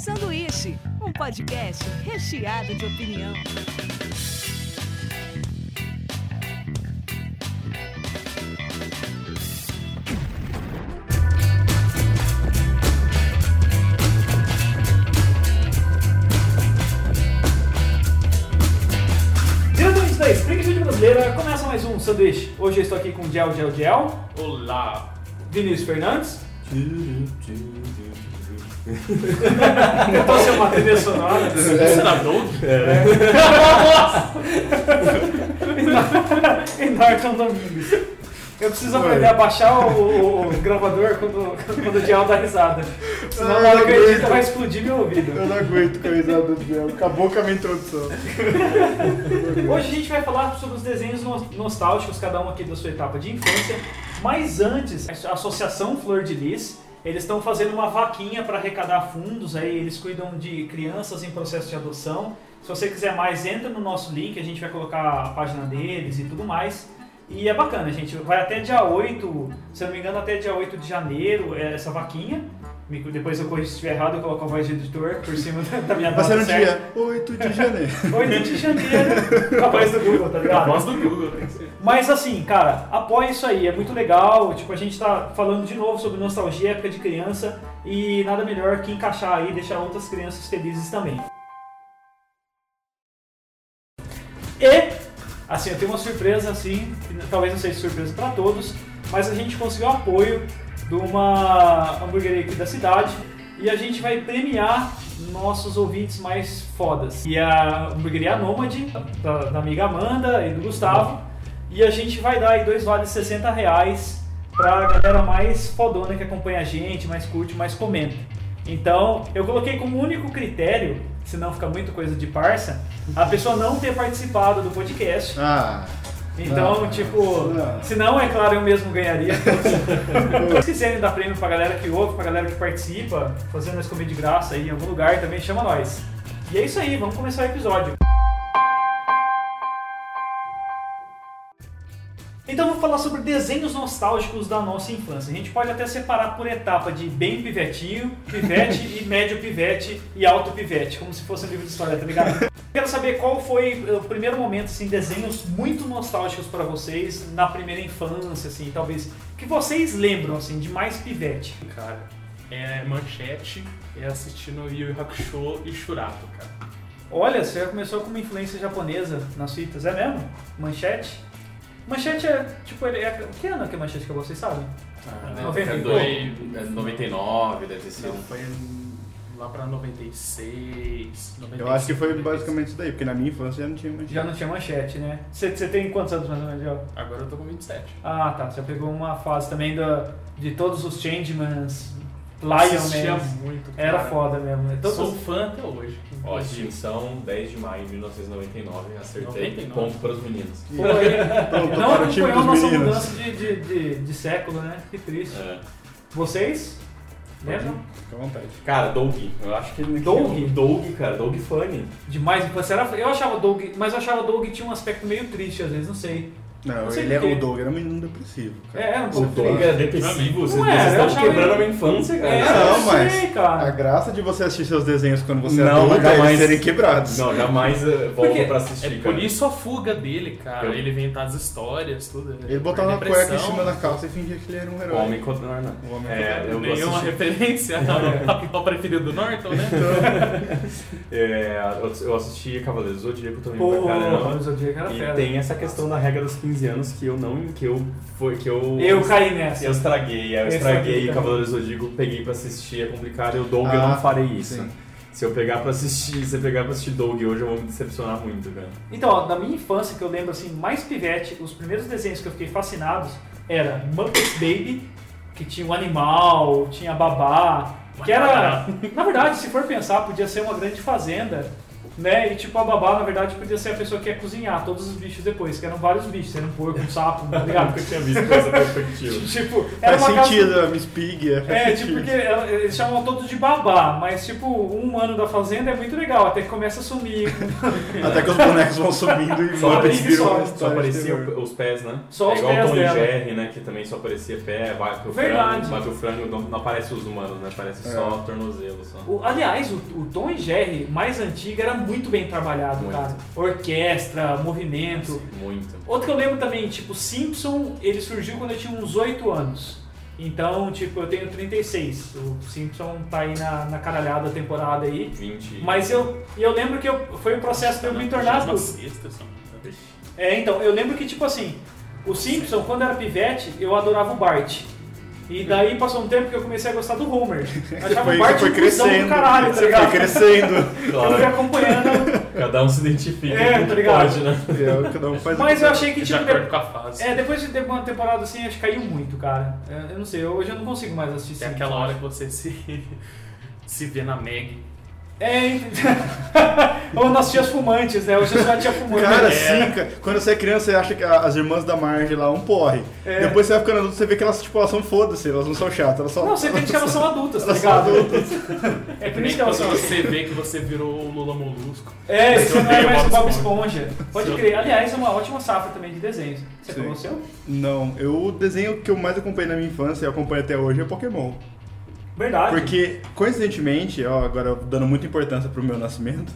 Sanduíche, um podcast recheado de opinião. Diretamente da Springfield Brasileira, começa mais um sanduíche. Hoje eu estou aqui com Gel Gel Gel, Olá! Vinícius Fernandes. Tentou ser uma trilha sonora. Você era Doug? e Norton Domingues. Eu preciso aprender a baixar o, o- o gravador quando, quando o Gel dá risada. Senão Ah, eu edito aguento. vai explodir meu ouvido. Eu não aguento com a risada do Biel. Acabou com a minha introdução. Hoje a gente vai falar sobre os desenhos no- nostálgicos, cada um aqui da sua etapa de infância. Mas antes, a Associação Flor de Lis, eles estão fazendo uma vaquinha para arrecadar fundos, aí eles cuidam de crianças em processo de adoção. Se você quiser mais, entra no nosso link, a gente vai colocar a página deles e tudo mais. E é bacana, gente. Vai até dia 8, se eu não me engano, até dia 8 de janeiro é essa vaquinha. Depois eu corrijo se estiver errado, eu coloco a voz de editor por cima da- minha Vai ser nota no dia 8 de janeiro. 8 de janeiro, com a voz do Google, tá A ligado? voz do Google, tem que ser. Mas assim, cara, apoia isso aí, é muito legal. Tipo, a gente tá falando de novo sobre nostalgia, época de criança, e nada melhor que encaixar aí e deixar outras crianças felizes também. E, assim, eu tenho uma surpresa, assim, que talvez não seja surpresa para todos, mas a gente conseguiu apoio de uma hamburgueria aqui da cidade e a gente vai premiar nossos ouvintes mais fodas. E a hamburgueria Nômade, da, da amiga Amanda e do Gustavo, e a gente vai dar aí dois vales de 60 reais pra galera mais fodona que acompanha a gente, mais curte, mais comenta. Então, eu coloquei como único critério, se não fica muito coisa de parça, a pessoa não ter participado do podcast. Ah, Então, Não, tipo, não. se não, é claro, eu mesmo ganharia. Se vocês quiserem dar prêmio pra galera que ouve, pra galera que participa, fazendo nós comer de graça aí em algum lugar também, chama nós. E é isso aí, vamos começar o episódio. Então vou falar sobre desenhos nostálgicos da nossa infância. A gente pode até separar por etapa de bem pivetinho, pivete e médio pivete e alto pivete, como se fosse um livro de história, tá ligado? Quero saber qual foi o primeiro momento, assim, desenhos muito nostálgicos pra vocês na primeira infância, assim, talvez que vocês lembram, assim, de mais pivete. Cara, é manchete, é assistindo Yu Yu Hakusho e Shurato, cara. Olha, você já começou com uma influência japonesa nas fitas, é mesmo? Manchete? Manchete é, tipo, ele é, que ano que é manchete que vocês sabem? Ah, Noventa é e dois- é 99, deve sido. Não, foi lá pra 96, 97. eu acho que foi basicamente isso daí, porque na minha infância já não tinha mais. Já não tinha manchete, né? Você você tem quantos anos mais ou menos? Agora eu tô com 27. Ah, tá. Você pegou uma fase também da, de todos os Changemans, Lion Assistia Man. muito, Era cara. foda mesmo. né? Todos, Sou fã até hoje. Ó, extinção 10 de maio de 1999, acertei 99. ponto para os meninos. Foi. Pronto, Não para o time acompanhou a dos nossa meninos. mudança de, de, de, de século, né? Que triste. É. Vocês? Lembram? Fica à vontade. Cara, Doug, eu acho que ele Doug? Doug, cara, Doug Funny. Demais. Era, eu achava o Doug, mas eu achava o Doug tinha um aspecto meio triste às vezes, não sei. Não, Não ele é, o Doug era um menino depressivo. Cara. É, era um O Doug é depressivo, vocês, Não vocês é, estão achava quebrando a minha infância, cara. É, Não, mas sei, cara. A graça de você assistir seus desenhos quando você é Não, adulto é jamais. eles serem quebrados. Não, jamais uh, volto Porque pra assistir, É por cara. isso a fuga dele, cara. Eu- Ele inventar as histórias, tudo. Ele botava uma cueca em cima da calça e fingia que ele era um herói. Homem contra. O homem É, eu Nenhuma referência ao, preferido do Norton, né? é, eu- assisti Cavaleiros do Zodíaco também Pô, pra caramba. o Zodíaco era E tem essa questão da regra dos 15 anos que eu não. que eu. Foi, que eu, Eu caí nessa. eu estraguei, eu Eu estraguei estraguei Cavaleiros do Zodíaco, peguei pra assistir, é complicado, eu Doug eu Ah, não farei isso. sim. Se eu pegar pra assistir, se eu pegar pra assistir Doug hoje, eu vou me decepcionar muito, cara. Então, ó, da minha infância, que eu lembro assim, mais pivete, os primeiros desenhos que eu fiquei fascinado era Muppets Baby, que tinha um animal, tinha babá, que era. Na verdade, se for pensar, podia ser uma grande fazenda Né? E tipo, a babá, na verdade, podia ser a pessoa que ia cozinhar todos os bichos depois, que eram vários bichos, era um porco, um sapo, tá ligado? Nunca tinha visto essa perspectiva. tipo, era Faz uma casa- sentido, a Miss Pig. É, É, tipo, sentido. porque eles chamam todos de babá, mas tipo, um ano da fazenda é muito legal, até que começa a sumir. Até que os bonecos vão subindo e Só Muppets aparecia viram só- Só aparecia os pés, né? Só é os igual pés Tom dela. e Jerry, né? Que também só aparecia pé, vaca, o Verdade. frango. Mas o frango não, não aparece os humanos, né? Aparece É. só tornozelo. Só. O- aliás, o, o Tom e Jerry mais antigo era muito bem trabalhado, Muito. cara. Orquestra, movimento. Muito. Outro que eu lembro também, tipo, Simpson, ele surgiu quando eu tinha uns 8 anos. Então, tipo, eu tenho 36. O Simpson tá aí na, na caralhada da temporada aí. 20. Mas eu, e eu lembro que eu, foi o processo de eu me tornar adulto. sexta, só. É, então, eu lembro que, tipo assim, o Simpson, quando era pivete, eu adorava o Bart. E daí passou um tempo que eu comecei a gostar do Homer. Achava Bart foi cuzão do crescendo. caralho, tá Você foi ligado? crescendo. Eu fui Claro, acompanhando. cada um se identifica É, tá ligado? pode, né? É, cada um faz o Mas eu achei que, De tipo, acordo de- com a fase. é, depois de uma temporada assim, acho que caiu muito, cara. É, Eu não sei, hoje eu não consigo mais assistir Simpsons. aquela hora que você se, se vê na Meg. É, ou nas tias fumantes, né? Hoje eu sou a tia fumante. Cara, É. sim, cara. Quando você é criança, você acha que as irmãs da Marge lá um porre. É. Depois você vai ficando adulto, você vê que elas, tipo, elas são foda-se, elas não são chatas, elas são. Não, você entende que elas são adultas, tá ligado? adultas. É por isso que elas são você vê que você virou o Lula Molusco. É, isso não é mais o Bob Bob Esponja. Pode Sim. crer. Aliás, é uma ótima safra também de desenhos. Você seu? Não, eu, o desenho que eu mais acompanhei na minha infância e acompanho até hoje é Pokémon. Verdade. Porque, coincidentemente, ó, agora dando muita importância pro meu nascimento,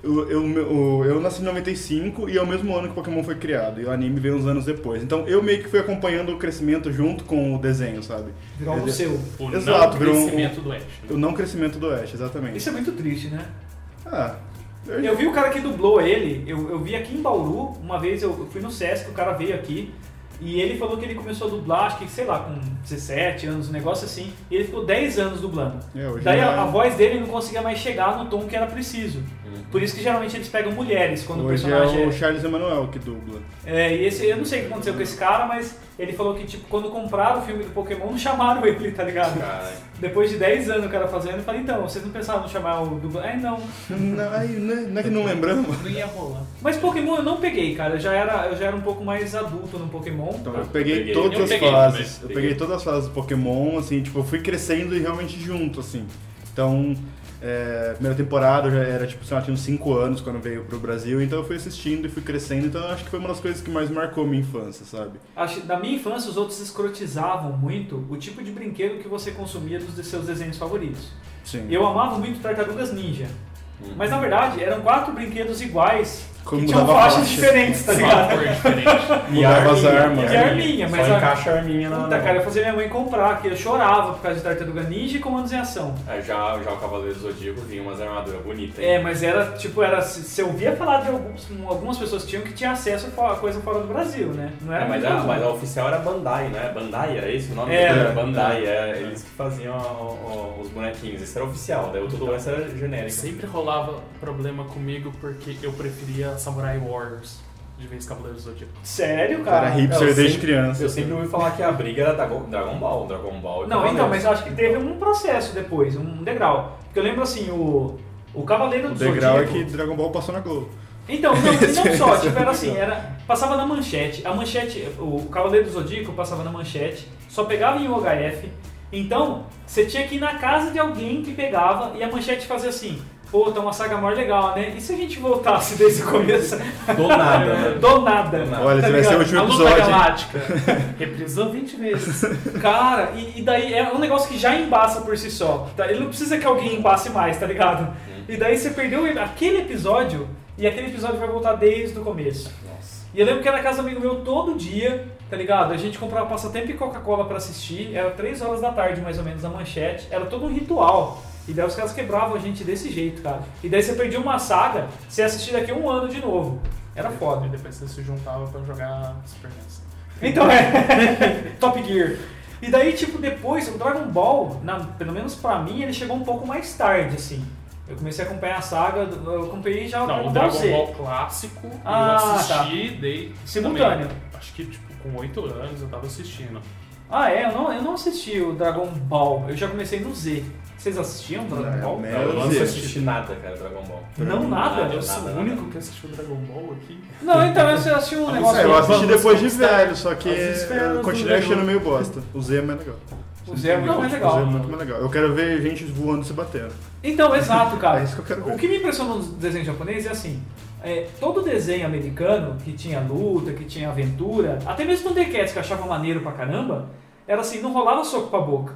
eu, eu, eu, eu nasci em 95 e é o mesmo ano que o Pokémon foi criado. E o anime veio uns anos depois. Então eu meio que fui acompanhando o crescimento junto com o desenho, sabe? Virou um seu. O Exato, não virou um- crescimento do Ash. O não crescimento do Ash, exatamente. Isso é muito triste, né? Ah, eu, vi o cara que dublou ele, eu, eu vi aqui em Bauru, uma vez eu, eu fui no Sesc, o cara veio aqui, e ele falou que ele começou a dublar, acho que, sei lá, com 17 anos, um negócio assim, e ele ficou 10 anos dublando. É, hoje Daí a, já- a voz dele não conseguia mais chegar no tom que era preciso. Por isso que geralmente eles pegam mulheres quando o Hoje é personagem o Charles Emanuel que dubla. É, e esse, eu não sei o que aconteceu com esse cara, mas ele falou que, tipo, quando compraram o filme do Pokémon, não chamaram ele, tá ligado? Cara, Depois de 10 anos o cara fazendo, eu falei, então, vocês não pensaram em chamar o dublador? É, não. Não, aí, não, é- não é que não lembramos. Não ia rolar. Mas Pokémon eu não peguei, cara. Eu já era, eu já era um pouco mais adulto no Pokémon. Então, Ah, eu peguei, peguei. todas Eu as peguei fases. também, Eu peguei. peguei todas as fases do Pokémon, assim, tipo, eu fui crescendo e realmente junto, assim. Então, é, primeira temporada eu já era, tipo, sei lá, tinha uns 5 anos quando veio pro Brasil, então eu fui assistindo e fui crescendo, então eu acho que foi uma das coisas que mais marcou minha infância, sabe? Acho, na minha infância, os outros escrotizavam muito o tipo de brinquedo que você consumia dos seus desenhos favoritos. Sim. Eu amava muito Tartarugas Ninja. Hum. Mas na verdade, eram quatro brinquedos iguais Como que tinham faixas faixa. diferentes, tá ligado? Sabor diferente. Mudava as armas. E arminha, mas Só a- encaixa a arminha na. Puta, cara, eu fazia minha mãe comprar, que eu chorava por causa de Tartaruga Ninja e Comandos em Ação. É, já, já o Cavaleiro do Zodíaco vinha umas armaduras bonitas. É, mas era, tipo, era. Se eu ouvia falar de alguns, algumas pessoas que tinham que tinha acesso a coisa fora do Brasil, né? Não era É, mas, a, mas a oficial era Bandai, né? Bandai, era esse o nome? Era. Era Bandai, é, eles que faziam o- o- os bonequinhos. Esse era oficial, daí o tudo resto era genérico. Sempre rolava problema comigo porque eu preferia Samurai Warriors de vez Cavaleiros do Zodíaco. Sério, cara? era hipster eu desde sempre- criança. Eu sempre ouvi falar que a briga era Dragon, Dragon Ball, Dragon Ball e Não, então, mas eu acho que teve um processo depois, um degrau. Porque eu lembro assim, o. O Cavaleiro O do degrau é Zodíaco. que Dragon Ball passou na Globo. Então, não, não só, tipo, era assim, era, passava na manchete, a manchete, o Cavaleiro do Zodíaco passava na manchete, só pegava em UHF, então você tinha que ir na casa de alguém que pegava e a manchete fazia assim, pô, tá uma saga maior legal, né? E se a gente voltasse desde o começo? Do nada, né? Do nada. Do nada. Olha, tá esse vai ser o último a luta episódio. galáctica reprisou 20 vezes. Cara, e, e daí é um negócio que já embaça por si só. Tá? Ele não precisa que alguém embace mais, tá ligado? E daí você perdeu aquele episódio e aquele episódio vai voltar desde o começo. Nossa. E eu lembro que era na casa do amigo meu todo dia, tá ligado? A gente comprava passatempo e Coca-Cola pra assistir, era 3 horas da tarde mais ou menos na manchete, era todo um ritual. E daí os caras quebravam a gente desse jeito, cara. E daí você perdia uma saga, você ia assistir daqui a um ano de novo. Era E foda. depois você se juntava pra jogar Super NES. Então é. Top Gear. E daí, tipo, depois, o Dragon Ball, na- pelo menos pra mim, ele chegou um pouco mais tarde, assim. Eu comecei a acompanhar a saga, eu acompanhei já o Não, o Dragon Ball Dragon Z. Ball clássico Ah, eu assisti dei Simultâneo. também. Acho que tipo, com 8 anos eu tava assistindo. Ah, é? Eu não, eu não assisti o Dragon Ball. Eu já comecei no Z. Vocês assistiam Dragon Não, Ball? é, Eu não assisti nada, cara, Dragon Ball. Não, nada? Eu sou nada, o único nada. que assistiu Dragon Ball aqui. Não, então eu assisti um negócio. É, eu assisti depois de velho, só que continuei achando meio bosta. O Z é mais legal. O Z é muito Não, mais O legal. Z é muito mais legal. Eu quero ver gente voando e se batendo. Então, exato, cara. É isso que eu quero ver. O que me impressionou nos desenhos japoneses é assim, é, todo desenho americano que tinha luta, que tinha aventura, até mesmo no Decats que eu achava maneiro pra caramba, era assim, não rolava soco pra boca,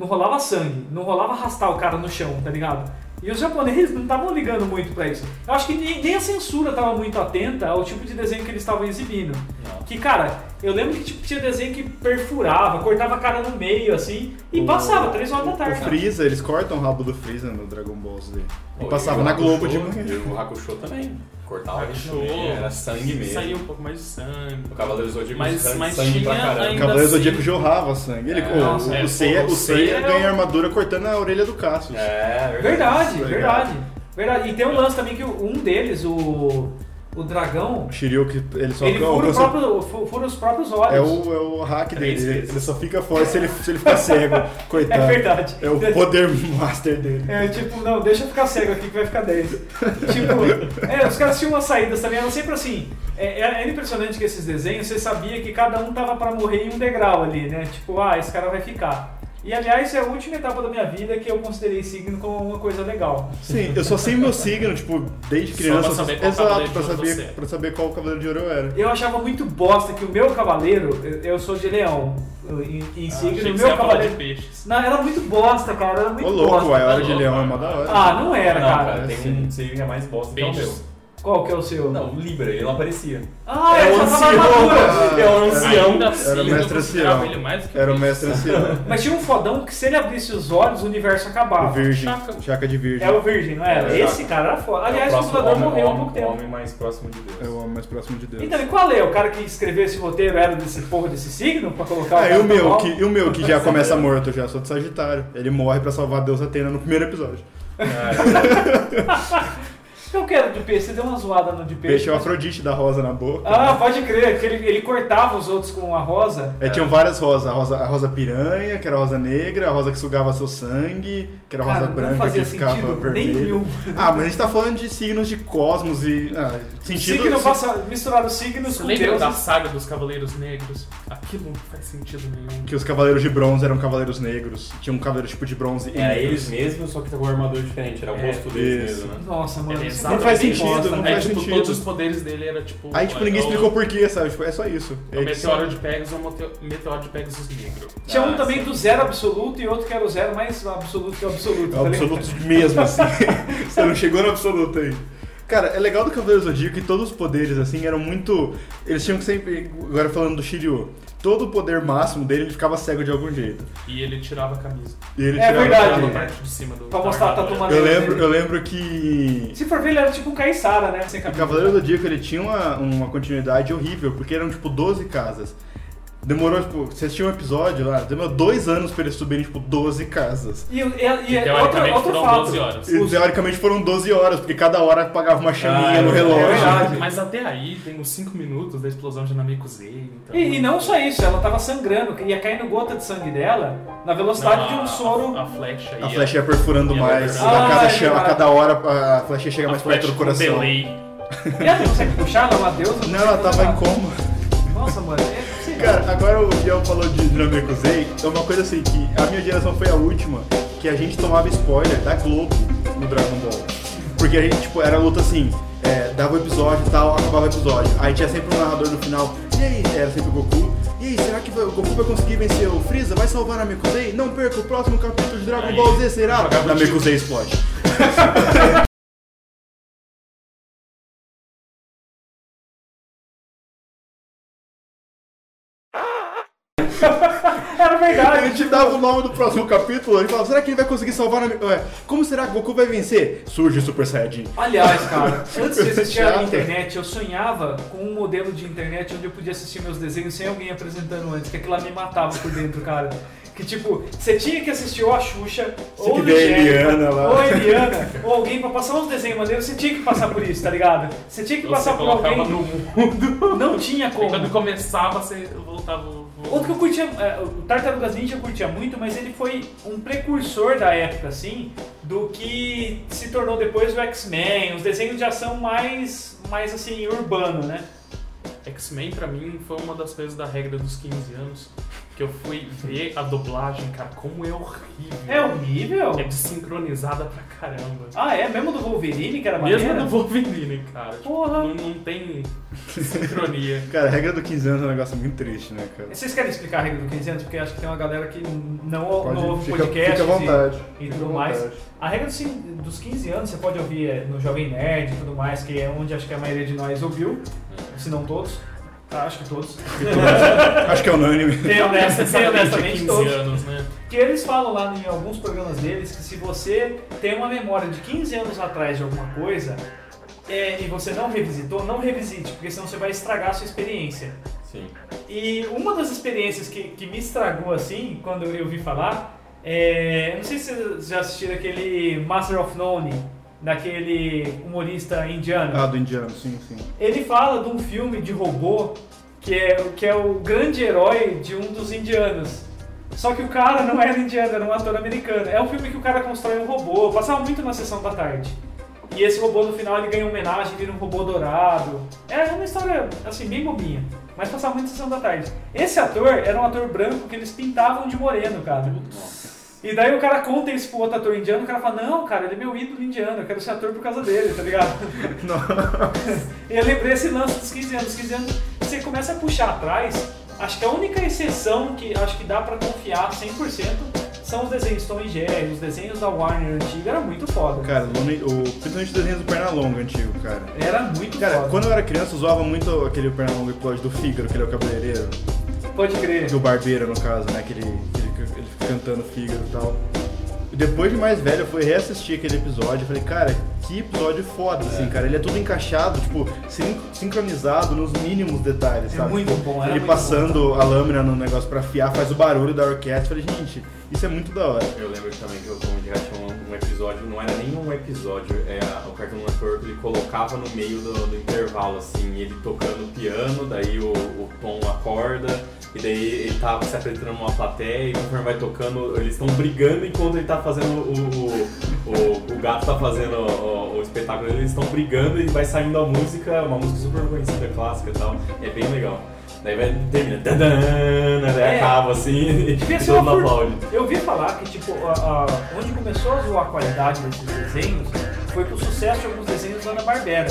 não rolava sangue, não rolava arrastar o cara no chão, tá ligado? E os japoneses não estavam ligando muito pra isso. Eu acho que nem, nem a censura estava muito atenta ao tipo de desenho que eles estavam exibindo. Não. Que, cara, eu lembro que tipo, tinha desenho que perfurava, cortava a cara no meio, assim, e O- passava, três horas da O tarde. Freeza, eles cortam o rabo do Freeza no Dragon Ball Z. E passava e o na Globo Hakusho- de manhã. E o Hakusho também. Cortava também, era sangue mesmo. Saía um pouco mais de sangue. O Cavaleiro Zodíaco Mas- sangue, mas sangue pra tinha caramba. O Cavaleiro assim- Zodíaco jorrava sangue. Ele, É, o, nossa, o, é, o o Seiya Seiya ganha armadura cortando a orelha do Cassius. É, verdade. Verdade, verdade. Verdade. E tem um lance também que um deles, o, o dragão, O Shiryu, que ele só ele fura, o próprio, fu- fura os próprios olhos. É o, é o hack Três dele. Ele, ele só fica forte se ele, se ele ficar cego. Coitado. É verdade. É o poder master dele. É tipo, não, deixa eu ficar cego aqui que vai ficar 10. tipo, é, os caras tinham umas saídas também, eram sempre assim. É, é- era impressionante que esses desenhos, você sabia que cada um tava pra morrer em um degrau ali, né? Tipo, ah, esse cara vai ficar. E aliás, é a última etapa da minha vida que eu considerei signo como uma coisa legal. Sim, eu só sei meu signo, tipo, desde Só criança. pra saber qual Exato, Cavaleiro pra saber, é. pra saber qual Cavaleiro de Ouro eu era. Eu achava muito bosta que o meu cavaleiro, eu- sou de leão, em, em Ah, signo, achei o que meu falar de cavaleiro. peixes. Não, era muito bosta, cara, era muito Ô louco, bosta. a hora de louco, leão é uma da hora. Ah, não era, não, cara. cara, tem sim. um signo que é mais bosta que é o meu. Qual que é o seu? Não, o Libra, ele não aparecia. Ah, É ele o só tava ancião. armadura. É o ancião. Ainda assim, Era o mestre ancião. ele mais do que Era o mestre ancião. Mas tinha um fodão que se ele abrisse os olhos, o universo O acabava. virgem. Chaca. Chaca de virgem. É o Virgem, não era? É, Esse cara era foda. Aliás, É o homem- morreu há homem- pouco tempo. homem mais próximo de Deus. É o homem mais próximo de Deus. Então, e qual é? O cara que escreveu esse roteiro era desse porra desse signo pra colocar Ah, e cara o meu, que, e o meu que já começa morto já, sou de Sagitário. Ele morre pra salvar a deusa Atena no primeiro episódio. Ah, Eu quero de peixe, você deu uma zoada no de peixe. Peixe é o Afrodite da rosa na boca. Ah, pode crer, que ele, ele cortava os outros com a rosa. É, tinham várias rosas. A rosa, a rosa piranha, que era a rosa negra, a rosa que sugava seu sangue, que era a rosa Cara, branca não fazia que ficava vermelha. Ah, mas a gente tá falando de signos de cosmos e. Ah, sentido. Signo passa, misturar os signos Você com lembra da deuses. saga dos Cavaleiros Negros? Aquilo não faz sentido nenhum. Que os cavaleiros de bronze eram cavaleiros negros. Tinha um cavaleiro tipo de bronze. e Era eles mesmos, só que com um armador diferente. Era o É, rosto deles mesmo, né? Nossa, mano. Exatamente faz sentido, bosta, não né? é, faz tipo, sentido. todos os poderes dele era tipo. Aí, tipo, ninguém é explicou por quê, sabe? Tipo, é só isso. É o É meteoro de Pegasus ou meteoro de Pegasus negro. Tinha um Ah, também sim. do zero absoluto e outro que era o zero mais absoluto que o absoluto. É tá o absoluto mesmo, assim. Você não chegou no absoluto aí. Cara, é legal do Cavaleiro Zodíaco que todos os poderes, assim, eram muito. Eles tinham que sempre. Agora falando do Shiryu, todo o poder máximo dele ele ficava cego de algum jeito. E ele tirava a camisa. E ele É tirava verdade. A parte de cima do. Pra mostrar a armadura. tatu Eu lembro, dele. eu lembro que. Se for ver, ele era tipo um caiçara, né? Sem O camisa. Cavaleiro do Zodíaco ele tinha uma, uma continuidade horrível, porque eram tipo 12 casas. Demorou, tipo, você assistiu um episódio lá, demorou dois anos pra eles subirem, tipo, 12 casas. E, e, e, E outro, teoricamente outro foram fato. 12 horas. E Os- teoricamente foram 12 horas, porque cada hora pagava uma chaminha Ah, no é relógio. verdade. Mas até aí tem uns 5 minutos da explosão de Namekusei. Então... E, e não só isso, ela tava sangrando, ia caindo gota de sangue dela na velocidade de um soro. A, a flecha A ia- flecha ia perfurando ia mais, perfurando. a, cada Ah, chama, a cada hora a flecha chega a mais perto do coração. delay. E ela não consegue puxar, ela é uma deusa. Não, ela tava em coma. Nossa, mano, é. Cara, agora o Biel falou de Namekusei, é uma coisa assim, que a minha geração foi a última que a gente tomava spoiler da Globo no Dragon Ball. Porque a gente, tipo, era luta assim, é, dava o episódio e tal, acabava o episódio. Aí tinha sempre um narrador no final, e aí, era sempre o Goku. E aí, será que vai- o Goku vai conseguir vencer o Freeza? Vai salvar Namekusei? Não perca o próximo capítulo de Dragon Ball Z, será? Namekusei explode. nome do próximo capítulo, ele falava, será que ele vai conseguir salvar Namekusei? Ué, como será que o Goku vai vencer? Surge Super Saiyajin. Aliás, cara, antes de existir a internet, eu sonhava com um modelo de internet onde eu podia assistir meus desenhos sem alguém apresentando antes, que aquilo lá me matava por dentro, cara. Que tipo, você tinha que assistir ou a Xuxa, ou que o ver a Eliana lá. ou a Eliana, ou alguém pra passar uns desenhos maneiros, você tinha que passar por isso, tá ligado? Você tinha que Você passar por alguém. no mundo. Não tinha E quando como. começava, você voltava, Outro que eu curtia, é, o Tartarugas Ninja eu curtia muito, mas ele foi um precursor da época, assim, do que se tornou depois o X-Men, os desenhos de ação mais, mais assim, urbano, né? X-Men pra mim foi uma das coisas da regra dos 15 anos. Que eu fui ver a dublagem, cara, como é horrível. É horrível? É desincronizada pra caramba. Ah, é? Mesmo do Wolverine, que era Mesmo maneiro? no Wolverine, cara. Tipo, Porra. não, não tem sincronia. Cara, a regra do 15 anos é um negócio muito triste, né, cara? Vocês querem explicar a regra do 15 anos? Porque acho que tem uma galera que não, Pode- não ouve fica- podcast fica à vontade. e, e tudo à mais. A regra dos 15 anos você pode ouvir é, no Jovem Nerd e tudo mais, que é onde acho que a maioria de nós ouviu, se não todos. Ah, acho que todos. Acho que é unânime. Tem, honesta, tem Exatamente, honestamente 15 todos. anos, né? Que eles falam lá em alguns programas deles que se você tem uma memória de 15 anos atrás de alguma coisa é, e você não revisitou, não revisite, porque senão você vai estragar a sua experiência. Sim. E uma das experiências que, que me estragou assim, quando eu ouvi falar, é. eu Não sei se vocês já assistiram aquele Master of None, daquele humorista indiano. Ah, do indiano, sim, sim. Ele fala de um filme de robô que é, que é o grande herói de um dos indianos. Só que o cara não era indiano, era um ator americano. É um filme que o cara constrói um robô, passava muito na sessão da tarde. E esse robô no final ele ganha uma homenagem, vira um robô dourado. É uma história assim, bem bobinha. Mas passava muito na sessão da tarde. Esse ator era um ator branco que eles pintavam de moreno, cara. E daí o cara conta isso pro outro ator indiano, o cara fala, não, cara, ele é meu ídolo indiano, eu quero ser ator por causa dele, tá ligado? E eu lembrei esse lance dos 15 anos. 15 anos, você começa a puxar atrás, acho que a única exceção que acho que dá pra confiar 100% são os desenhos Tom e Jerry, os desenhos da Warner antiga, era muito foda. Cara, o, o, principalmente o desenho do Pernalonga antigo, cara. Era muito Cara, foda. quando eu era criança, eu zoava muito aquele Pernalonga episódio do Fígaro, que ele é o cabeleireiro. Pode crer. Do barbeiro, no caso, né? Que ele, cantando Fígaro e tal. E depois de mais velho, eu fui reassistir aquele episódio e falei, cara, que episódio foda, assim, cara. Ele é tudo encaixado, tipo, sin- sincronizado nos mínimos detalhes, É sabe? muito Tipo, bom, era Ele muito passando a lâmina no negócio pra afiar, faz o barulho da orquestra. Eu falei, gente, isso é muito da hora. Eu lembro também que o Tom e Jerry tinha um, episódio, não era nem um episódio, é, o Cartoon Network ele colocava no meio do, do intervalo, assim, ele tocando piano, daí o, o Tom acorda, e daí ele tá se apresentando numa plateia, e conforme vai tocando, eles estão brigando enquanto ele tá fazendo o. O, o, o gato tá fazendo o, o espetáculo, eles estão brigando e vai saindo a música, uma música super conhecida, clássica e tal, é bem legal. Daí vai, termina, daí É. acaba assim, e Devia todo ser uma mundo for- aplaude. Eu ouvi falar que, tipo, a- a- onde começou a zoar a qualidade desses desenhos foi com o sucesso de alguns desenhos da Ana-Barbera.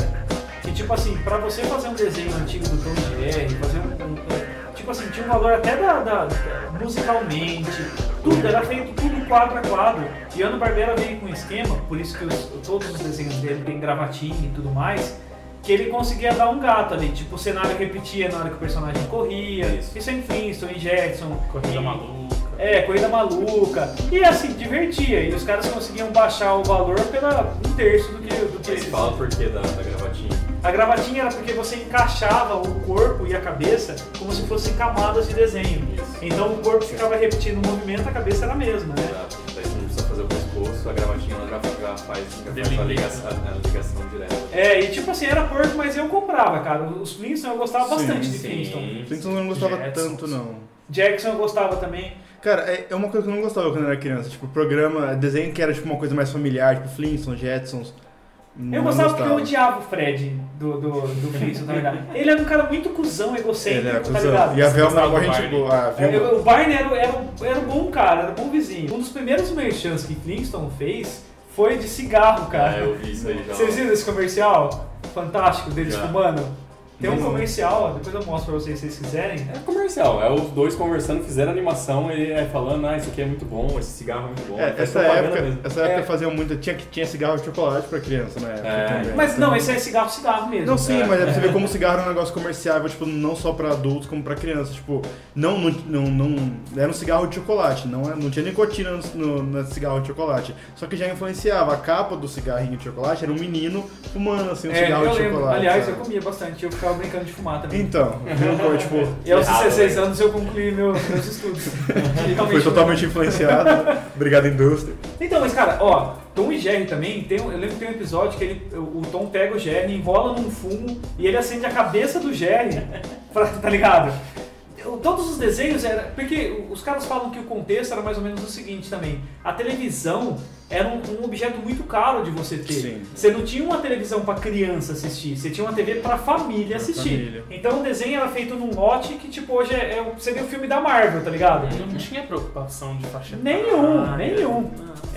Que, tipo assim, pra você fazer um desenho antigo do Tom e Jerry, fazer um... um- é, tipo assim, tinha um valor até da, da- da- musicalmente, tudo, era feito tudo quadro a quadro. E a Ana-Barbera veio com um esquema, por isso que os- todos os desenhos dele tem gravatinha e tudo mais, que ele conseguia dar um gato ali, tipo, o cenário repetia na hora que o personagem corria, Isso. isso é em Flintstone, Jackson, Corrida e- maluca. é, corrida maluca. E assim, divertia. E os caras conseguiam baixar o valor pela um terço do que, do que eles- falam por que da, da gravatinha. A gravatinha era porque você encaixava o corpo e a cabeça como se fossem camadas de desenho. Isso. Então o corpo ficava repetindo o movimento, a cabeça era a mesma, né? Exato. Pescoço, a gravatinha ela já, já faz, já faz a, ligação, a ligação direta. É, e tipo assim, era porco, mas eu comprava, cara. Os Flintstones eu gostava Sim, bastante de sim. Flintstone. Flintstones eu não gostava tanto, não. Jackson eu gostava também. Cara, é é uma coisa que eu não gostava quando eu era criança. Tipo, programa, desenho que era tipo uma coisa mais familiar, tipo Flintstones, Jetsons. Eu gostava porque eu odiava o Fred do, do, do Flintstone, na verdade. Ele era um cara muito cuzão, egocêntrico, Ele era tá cuzão. ligado? E a Velma era gente boa. A É, Velma- O Barney era, era, um- era um bom cara, era um bom vizinho. Um dos primeiros merchants que Flintstone fez foi de cigarro, cara. Ah, eu vi isso aí já. Vocês viram esse comercial fantástico deles Já. fumando? Tem um comercial, depois eu mostro pra vocês se vocês quiserem. É comercial, é os dois conversando, fizeram animação e é falando, ah, isso aqui é muito bom, esse cigarro é muito bom. É, essa época, mesmo. essa época É. faziam muito. Tinha, que- tinha cigarro de chocolate pra criança na época É. também. Mas Então- não, esse é cigarro, cigarro mesmo. Não, sim, É. mas é pra você ver como o cigarro é um negócio comerciável, tipo, não só pra adultos, como pra crianças. Tipo, não, não, não, não- era um cigarro de chocolate, não, é- não tinha nicotina no, no, no cigarro de chocolate. Só que já influenciava. A capa do cigarrinho de chocolate era um menino fumando, assim, um É, cigarro eu de lembro. chocolate. Aliás, eu sabe? comia bastante, eu ficava brincando de fumar também. Então, viu, tipo, E aos Errado, 16 né? anos eu concluí meu- meus estudos. foi totalmente influenciado. Obrigado, indústria. Então, mas cara, ó, Tom e Jerry também, tem, um- eu lembro que tem um episódio que ele, o Tom pega o Jerry, enrola num fumo e ele acende a cabeça do Jerry, pra- tá ligado? Eu- todos os desenhos era. Porque os caras falam que o contexto era mais ou menos o seguinte também. A televisão era um, um objeto muito caro de você ter. Sim. Você não tinha uma televisão pra criança assistir, você tinha uma TV pra família assistir. família. Então o desenho era feito num lote que, tipo, hoje é, é, seria o filme da Marvel, tá ligado? Não tinha preocupação de faixa Nenhum, etária. nenhum.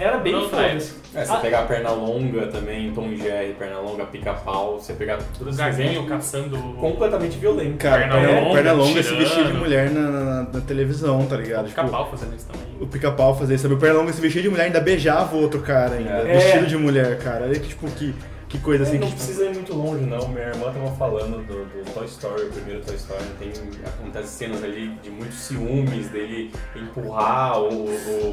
Era bem Não, foda-se. É, você Ah. pegar perna longa também, Tom Jerry, perna longa, pica-pau, você pegar esses Gaguinho desenhos caçando. completamente violento. Cara, Perna perna, longa, perna longa se vestia de mulher na, na- na televisão, tá ligado? Tipo, Pica-pau fazendo isso também. o pica-pau fazia isso, sabe? O perna longa se vestia de mulher ainda beijava o outro cara ainda. É. Vestido de mulher, cara. Aí, tipo, que, que coisa assim não que. precisa ir muito longe, não. Minha irmã tava falando do, do Toy Story, o primeiro Toy Story. Tem, acontece cenas ali de muitos ciúmes dele empurrar, o,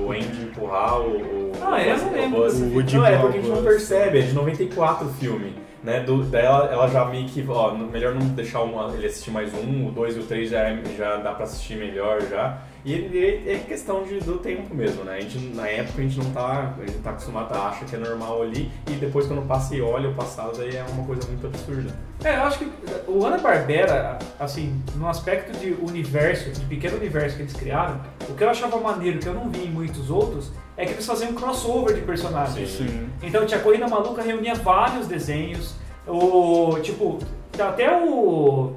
o Andy empurrar o. o Ah, é, eu lembro. O Woody Não, é porque a o gente não percebe, é de 94 o filme. Né, do, daí ela, ela já meio que, ó, melhor não deixar uma, ele assistir mais um, o dois e o três já, é- já dá pra assistir melhor já. E é questão de, do tempo mesmo, né? A gente, na época a gente não tá, a gente tá acostumado a achar que é normal ali, e depois quando passa e olha o passado aí é uma coisa muito absurda. É, eu acho que o Hanna-Barbera, assim, no aspecto de universo, de pequeno universo que eles criaram, o que eu achava maneiro, que eu não vi em muitos outros, é que eles faziam um crossover de personagens. Sim. Então tinha Corrida Maluca reunia vários desenhos, o tipo, até o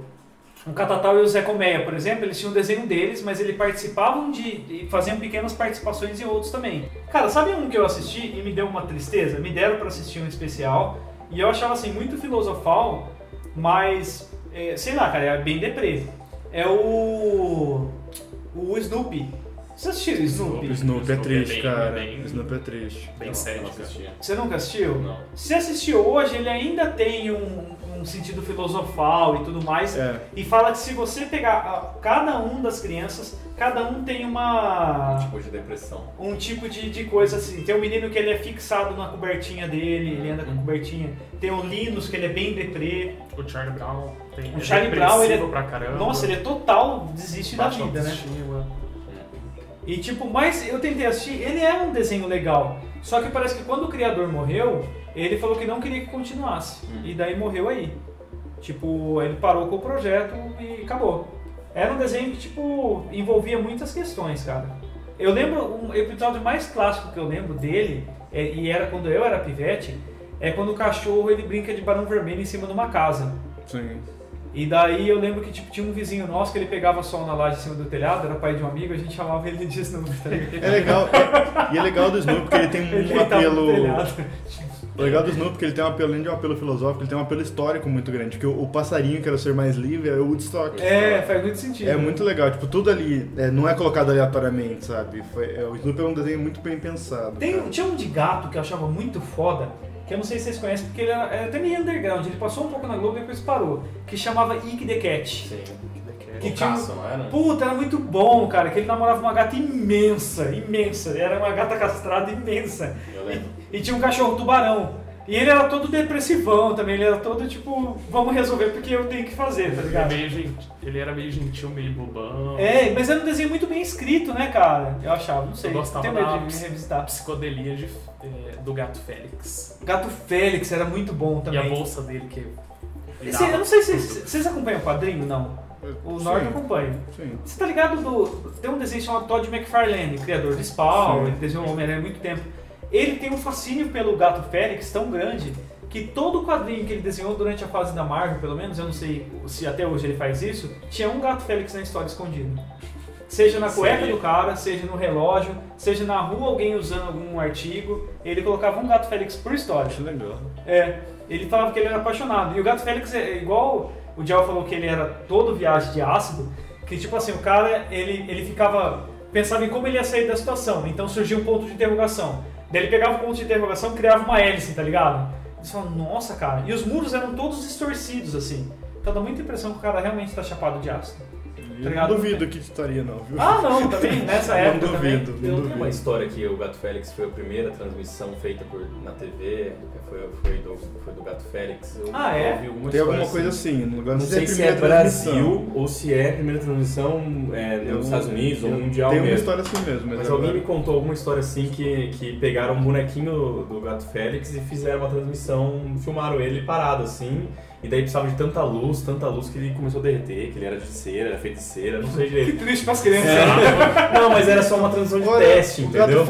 o Catatal e o Zé Colmeia, por exemplo, eles tinham um desenho deles, mas eles participavam de, de faziam pequenas participações em outros também. Cara, sabe um que eu assisti e me deu uma tristeza? Me deram pra assistir um especial e eu achava assim muito filosofal, mas é, sei lá, cara, é bem deprê. É o o Snoopy. Você assistiu o Snoopy? O Snoopy é Snoopy é triste, bem- cara. bem- O Snoopy é triste. Bem sério. Você nunca assistiu? Não. Se assistiu hoje, ele ainda tem um, um sentido filosofal e tudo mais. É. E fala que se você pegar a- cada um das crianças, cada um tem uma. Tipo de depressão. Um tipo de, de coisa assim. Tem um menino que ele é fixado na cobertinha dele, ele anda com a cobertinha. Tem o Linus, que ele é bem deprê. O Charlie Brown tem O Charlie Brown, ele é. pra caramba. Nossa, ele é total desiste da Baixa vida, né? E tipo, mas eu tentei assistir, ele é um desenho legal. Só que parece que quando o criador morreu, ele falou que não queria que continuasse. Hum. E daí morreu aí. Tipo, ele parou com o projeto e acabou. Era um desenho que, tipo, envolvia muitas questões, cara. Eu lembro, um episódio mais clássico que eu lembro dele, é- e era quando eu era pivete, é quando o cachorro ele brinca de barão vermelho em cima de uma casa. Sim. E daí eu lembro que tipo, tinha um vizinho nosso que ele pegava sol na laje em cima do telhado, era pai de um amigo, a gente chamava ele de Snoopy, tá? É legal. é- e é legal do Snoopy porque ele tem Ele um no apelo. O legal do Snoopy é que ele tem um apelo, além de um apelo filosófico, ele tem um apelo histórico muito grande. Porque o, o passarinho que era o ser mais livre é o Woodstock. É, faz muito sentido. É muito legal, tipo, tudo ali é, não é colocado aleatoriamente, sabe? Foi- é, o Snoopy é um desenho muito bem pensado. Tem, cara. tinha um de gato que eu achava muito foda, que eu não sei se vocês conhecem, porque ele era, era até meio underground, ele passou um pouco na Globo e depois parou, que chamava Ike the Cat. Sim. Que o tinha um- não era? Puta, era muito bom, cara, que ele namorava uma gata imensa, imensa, era uma gata castrada imensa. Eu lembro. E tinha um cachorro tubarão. E ele era todo depressivão também, ele era todo tipo, vamos resolver porque eu tenho que fazer, tá Ele, é ligado? meio ele era meio gentil, meio bobão. É, mas era um desenho muito bem escrito, né, cara? Eu achava, não sei. Eu gostava tenho medo da de revisitar. psicodelia de, é, do gato Félix. Gato Félix era muito bom E a também. bolsa dele que. Esse- eu não sei se vocês acompanham o quadrinho, não. O Sim, Norte acompanha. Sim. Você tá ligado do. Tem um desenho chamado Todd McFarlane, criador de Spawn, Sim. ele desenhou o Homem-Aranha há muito tempo. Ele tem um fascínio pelo gato Félix tão grande que todo quadrinho que ele desenhou durante a fase da Marvel, pelo menos, eu não sei se até hoje ele faz isso, tinha um gato Félix na história escondido. Seja na cueca Seria? do cara, seja no relógio, seja na rua alguém usando algum artigo, ele colocava um gato Félix por história. Acho legal. É, ele falava que ele era apaixonado. E o Gato Félix é igual o Dial falou que ele era todo viagem de ácido, que tipo assim, o cara, ele, ele ficava, pensava em como ele ia sair da situação, então surgia um ponto de interrogação. Daí ele pegava o ponto de interrogação e criava uma hélice, tá ligado? Eles falavam, nossa cara, e os muros eram todos distorcidos assim. Então dá muita impressão que o cara realmente tá chapado de ácido. Eu ligado? não duvido que estaria, não, viu? Ah não, também, nessa Não época duvido, também. não duvido. tenho uma história que o Gato Félix foi a primeira transmissão feita por, na TV, foi, foi, do, foi do Gato Félix. Eu Ah, é? ouvi alguma Tem alguma coisa assim, não, Não não sei se é. Brasil ou se é primeira transmissão é, nos Eu- Estados Unidos ou mundial Tem uma mesmo. história assim mesmo. Mas, Mas agora- alguém me contou alguma história assim que, que pegaram um bonequinho do Gato Félix e fizeram uma transmissão, filmaram ele parado assim, E daí precisava de tanta luz, tanta luz que ele começou a derreter, que ele era de cera, era cera, não sei Que direito. triste pras crianças. É. Não, mas era só uma transição de Olha, teste, entendeu? O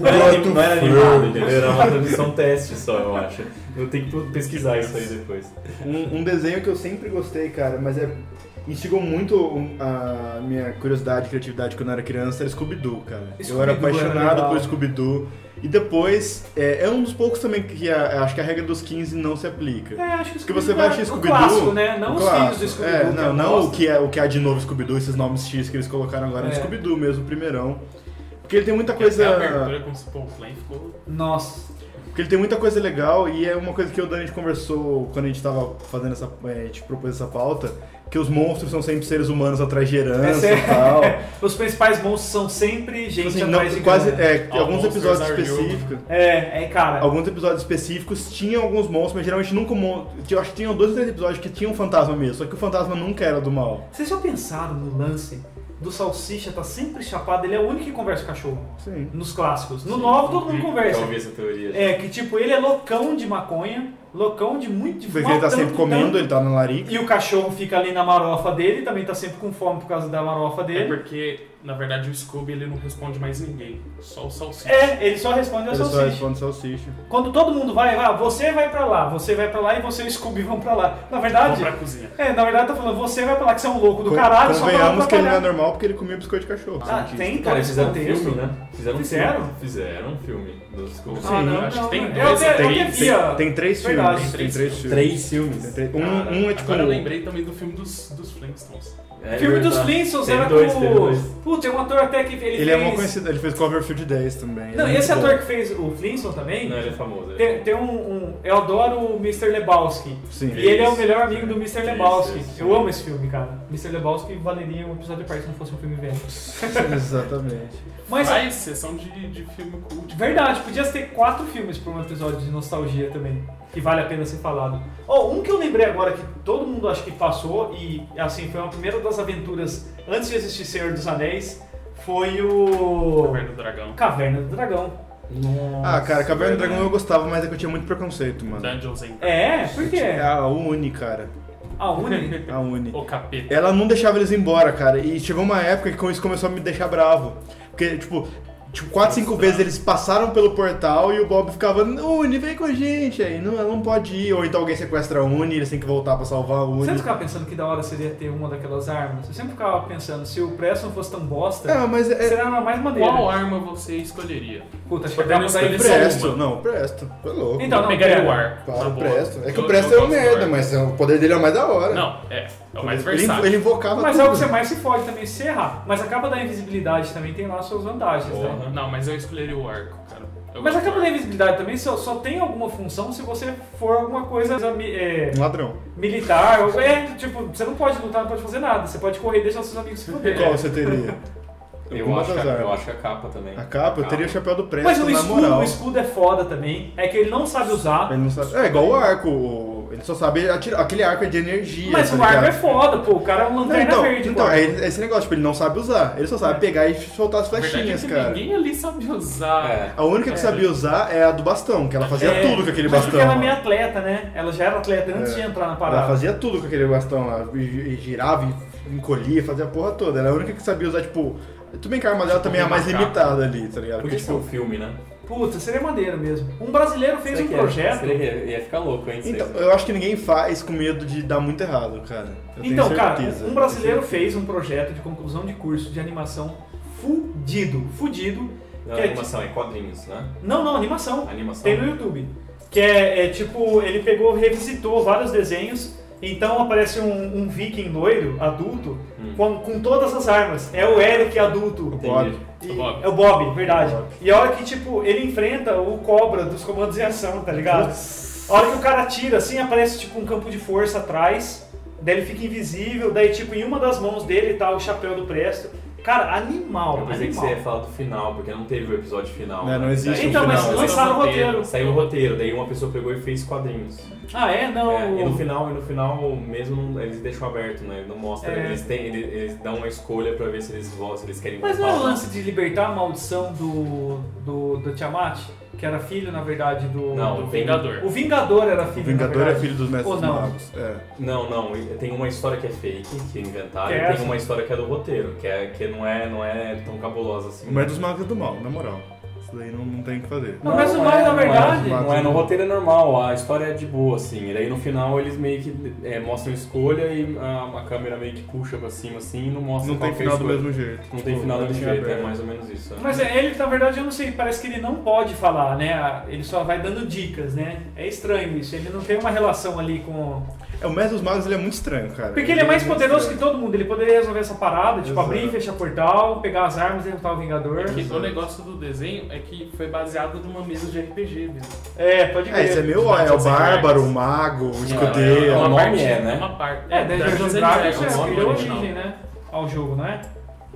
não, era, não era animado, entendeu? Era uma transmissão teste só, eu acho. Eu tenho que pesquisar isso aí depois. Um, um desenho que eu sempre gostei, cara, mas é. Instigou muito a minha curiosidade e criatividade quando eu era criança, era Scooby-Doo, cara. eu era era apaixonado legal. por Scooby-Doo. E depois, é, é um dos poucos também que a- acho que a regra dos 15 não se aplica. É, acho que Porque você vai assistir o Scooby-Doo. clássico, né? Não o os clássico. filhos do Scooby-Doo. É, não, não o que, é, o que há de novo Scooby-Doo, esses nomes X que eles colocaram agora É. no Scooby-Doo mesmo, o primeirão. Porque ele tem muita Até a coisa. abertura com o Plan ficou. Nossa. Porque ele tem muita coisa legal e é uma coisa que o Dani conversou quando a gente tava fazendo essa. é, A gente propôs essa pauta, que os monstros são sempre seres humanos atrás de herança é- e tal. Os principais monstros são sempre gente Tipo assim, atrás não- de quase, é, All alguns episódios específicos. É, é, cara. Alguns episódios específicos tinham alguns monstros, mas geralmente nunca. um Eu acho que tinham dois ou três episódios que tinham um fantasma mesmo, só que o fantasma nunca era do mal. Vocês já pensaram no lance do Salsicha tá sempre chapado? Ele é o único que conversa com cachorro. Sim. Nos clássicos. No Sim, novo todo mundo eu conversa. Ouvi essa teoria. É, que tipo, ele é loucão de maconha, loucão de muito de Porque ele tá sempre comendo, tanto, ele tá na larica. E o cachorro fica ali na marofa dele, também tá sempre com fome por causa da marofa É dele. porque, na verdade, o Scooby ele não responde mais ninguém. Só o Salsicha. É, ele só responde ao Ele só salsicha. responde salsicha. Quando todo mundo vai, ah, você vai pra lá, você vai pra lá e você e o Scooby vão pra lá. Na verdade, pra cozinha. é, na verdade tá falando, você vai pra lá que você é um louco do Com- caralho, só pra lá Convenhamos que ele não é normal porque ele comia biscoito de cachorro. Ah, tem Cara, eles fizeram um contexto. filme, né? Fizeram um Fizeram? filme. Fizeram um filme do Scooby. Ah, não, acho não, que tem dois eu até via. Tem três Verdade. filmes. Tem três filmes. Três filmes. Tem três- Cara, Um, um é tipo. Agora eu lembrei também do filme dos, dos Flintstones. É filme dos verdade. Flintstones Teve era dois, com dois. Putz, tem um ator até que ele, Ele fez... é uma conhecida, ele fez Cloverfield 10 também. Não, é esse muito ator bom. que fez o Flintstone também, Não, ele é famoso. ele é tem, tem um, um- Eu adoro o Mr. Lebowski. Sim. E ele é o Isso. melhor amigo do Mr. Isso, Lebowski. isso. Eu amo esse filme, cara. Mr. Lebowski valeria um episódio de parte se não fosse um filme velho. Exatamente. Mas, Faz sessão de, de filme cult. verdade, podia ter quatro filmes pra um episódio de nostalgia também. Que vale a pena ser falado. Oh, um que eu lembrei agora que todo mundo acho que passou e, assim, foi uma primeira das aventuras antes de existir Senhor dos Anéis, foi o... Caverna do Dragão. Caverna do Dragão. Ah, cara, Caverna do. Dragão eu gostava, mas é que eu tinha muito preconceito, mano. Dungeons and É, por quê? É a Uni, cara. A Uni. A Uni. O capeta. Ela não deixava eles embora, cara. E chegou uma época que com isso começou a me deixar bravo. Porque, tipo, tipo, quatro, cinco vezes eles passaram pelo portal e o Bob ficava, Uni, vem com a gente. Aí não, ela não pode ir. Ou então alguém sequestra a Uni e eles têm que voltar pra salvar a Você Uni. sempre ficava pensando que da hora seria ter uma daquelas armas? Eu sempre ficava pensando, se o Preston fosse tão bosta, É, mas é. seria a mais maneira. Qual arma você escolheria? Puta, acho que Podendo a capa da escolher edição. só Presto, uma. não, Presto. Foi louco. Então, não, pegaria o arco. Claro, boa. Presto. É que Eu- o Presto é do merda, mas o poder dele é o mais da hora. Não, é. É o mais ele, versátil. ele invocava Mas é tudo. o que você mais se fode também se errar. Mas a capa da invisibilidade também tem lá suas vantagens, né? Porra. Não, mas eu escolheria o arco, cara. Eu Mas a capa da invisibilidade também só, só tem alguma função se você for alguma coisa é, ladrão. militar. ou- É, tipo, você não pode lutar, não pode fazer nada. Você pode correr e deixar seus amigos se fuderem. Qual você teria? Eu acho, que a, eu acho que a capa também. A capa, eu teria o chapéu do Presto, Mas o na escudo, moral. o escudo é foda também. É que ele não sabe usar. Ele não sabe. É igual o arco. Ele só sabe atirar. Aquele arco é de energia. Mas tá o arco é foda, pô. O cara é um Não, lanterna então, verde, então é esse negócio, tipo, ele não sabe usar. Ele só sabe É. pegar e soltar as A é flechinhas, que cara. ninguém ali sabe usar. É. A única que É. sabia usar é a do bastão, que ela fazia É, tudo com aquele mas bastão. Porque ela é meio atleta, né? Ela já era atleta antes É. de entrar na Ela parada. fazia tudo com aquele bastão lá. E, e girava, e encolhia, fazia a porra toda. Ela é a única que sabia usar, tipo. Tudo bem que a arma dela também é a mais limitada ali, tá ligado? Porque, ser um tipo, filme, né? Puta, seria maneiro mesmo. Um brasileiro fez um que projeto. Ia, seria- ia ficar louco, hein? então, eu acho que ninguém faz com medo de dar muito errado, cara. Eu Então, cara, um brasileiro fez um projeto de conclusão de curso de animação fudido. Fudido. Não é é animação, é quadrinhos, né? Não, não, animação. Animação. Tem no YouTube. Que é, é tipo, ele pegou, revisitou vários desenhos. Então aparece um, um viking loiro, adulto, Hum. com, com todas as armas. É o Eric adulto. Bob. E- O Bob. É o Bob, verdade. Bob. E a hora que, tipo, ele enfrenta o cobra dos comandos em ação, tá ligado? A hora que o cara tira, assim, aparece, tipo, um campo de força atrás. Daí ele fica invisível. Daí, tipo, em uma das mãos dele tá o chapéu do Presto. Cara, animal, Eu pensei que animal. você ia falar do final, porque não teve o episódio final. Não, não existe Então, um mas final. lançaram o roteiro. roteiro. Saiu o roteiro, daí uma pessoa pegou e fez quadrinhos. Ah, é? Não. É, e no final, e no final mesmo eles deixam aberto, né? Não mostra. É. Eles, têm, eles, eles dão uma escolha pra ver se eles, se eles querem Mas não é o lance de libertar a maldição do, do, do Tiamat? Que era filho, na verdade, do. Não, Do Vingador. O Vingador era O filho. na Vingador é filho dos Mestres não? Magos. É. Não, não, tem uma história que é fake, que inventaram, Que é e essa? tem uma história que é do roteiro, que, é, que não, é, não é tão cabulosa assim. O Mestre dos Magos é do mal, na moral. Isso daí não, não tem o que fazer. Não, mas o é, mal, na não é, verdade- Não é, no roteiro é normal, a história é de boa, assim. E daí no final eles meio que é, mostram escolha e a, a câmera meio que puxa pra cima assim e não mostra Não tem é final do escolha. mesmo jeito. Não tem Tipo, final do mesmo tinha jeito, é mais ou menos isso. é. Mas é, ele, na verdade, eu não sei, parece que ele não pode falar, né? Ele só vai dando dicas, né? É estranho isso, ele não tem uma relação ali com. É, o Mestre dos Magos ele é muito estranho, cara. Porque ele é mais muito poderoso que estranho. todo mundo, ele poderia resolver essa parada, tipo, Exato. abrir e fechar portal, pegar as armas e derrotar o Vingador. É que o negócio do desenho é que foi baseado numa mesa de RPG mesmo. É, pode É, crer. isso é meio ó, é o Bárbaro, o Mago, o Escudeiro. é, uma o nome parte, é, né? Uma parte. É, Dungeons Dungeons and Dragons Dragons, é, original. origem, né? Ao jogo, não é?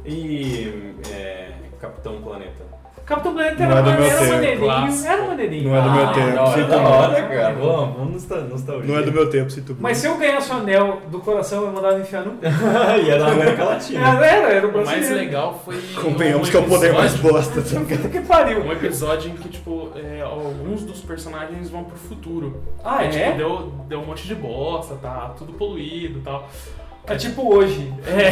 E é, Capitão Planeta. Capitão Planeta Não era, é do meu era tempo. maneirinho, Clássico. era maneirinho. Não é do meu Ah, tempo, hora, sinto hora, cara. Vamos, vamos nostal- nostalgia. Não é do meu tempo, sinto Mas se eu ganhasse o anel do coração, eu mandava enfiar no. e é da América Latina. Era, era, era o O mais brasileiro. legal foi. Convenhamos um que é o poder mais bosta. tá? Que pariu. Um episódio em que, tipo, é, alguns dos personagens vão pro futuro. Ah, Aí, é? tipo, deu, deu um monte de bosta, tá tudo poluído e tal. É tipo hoje. É.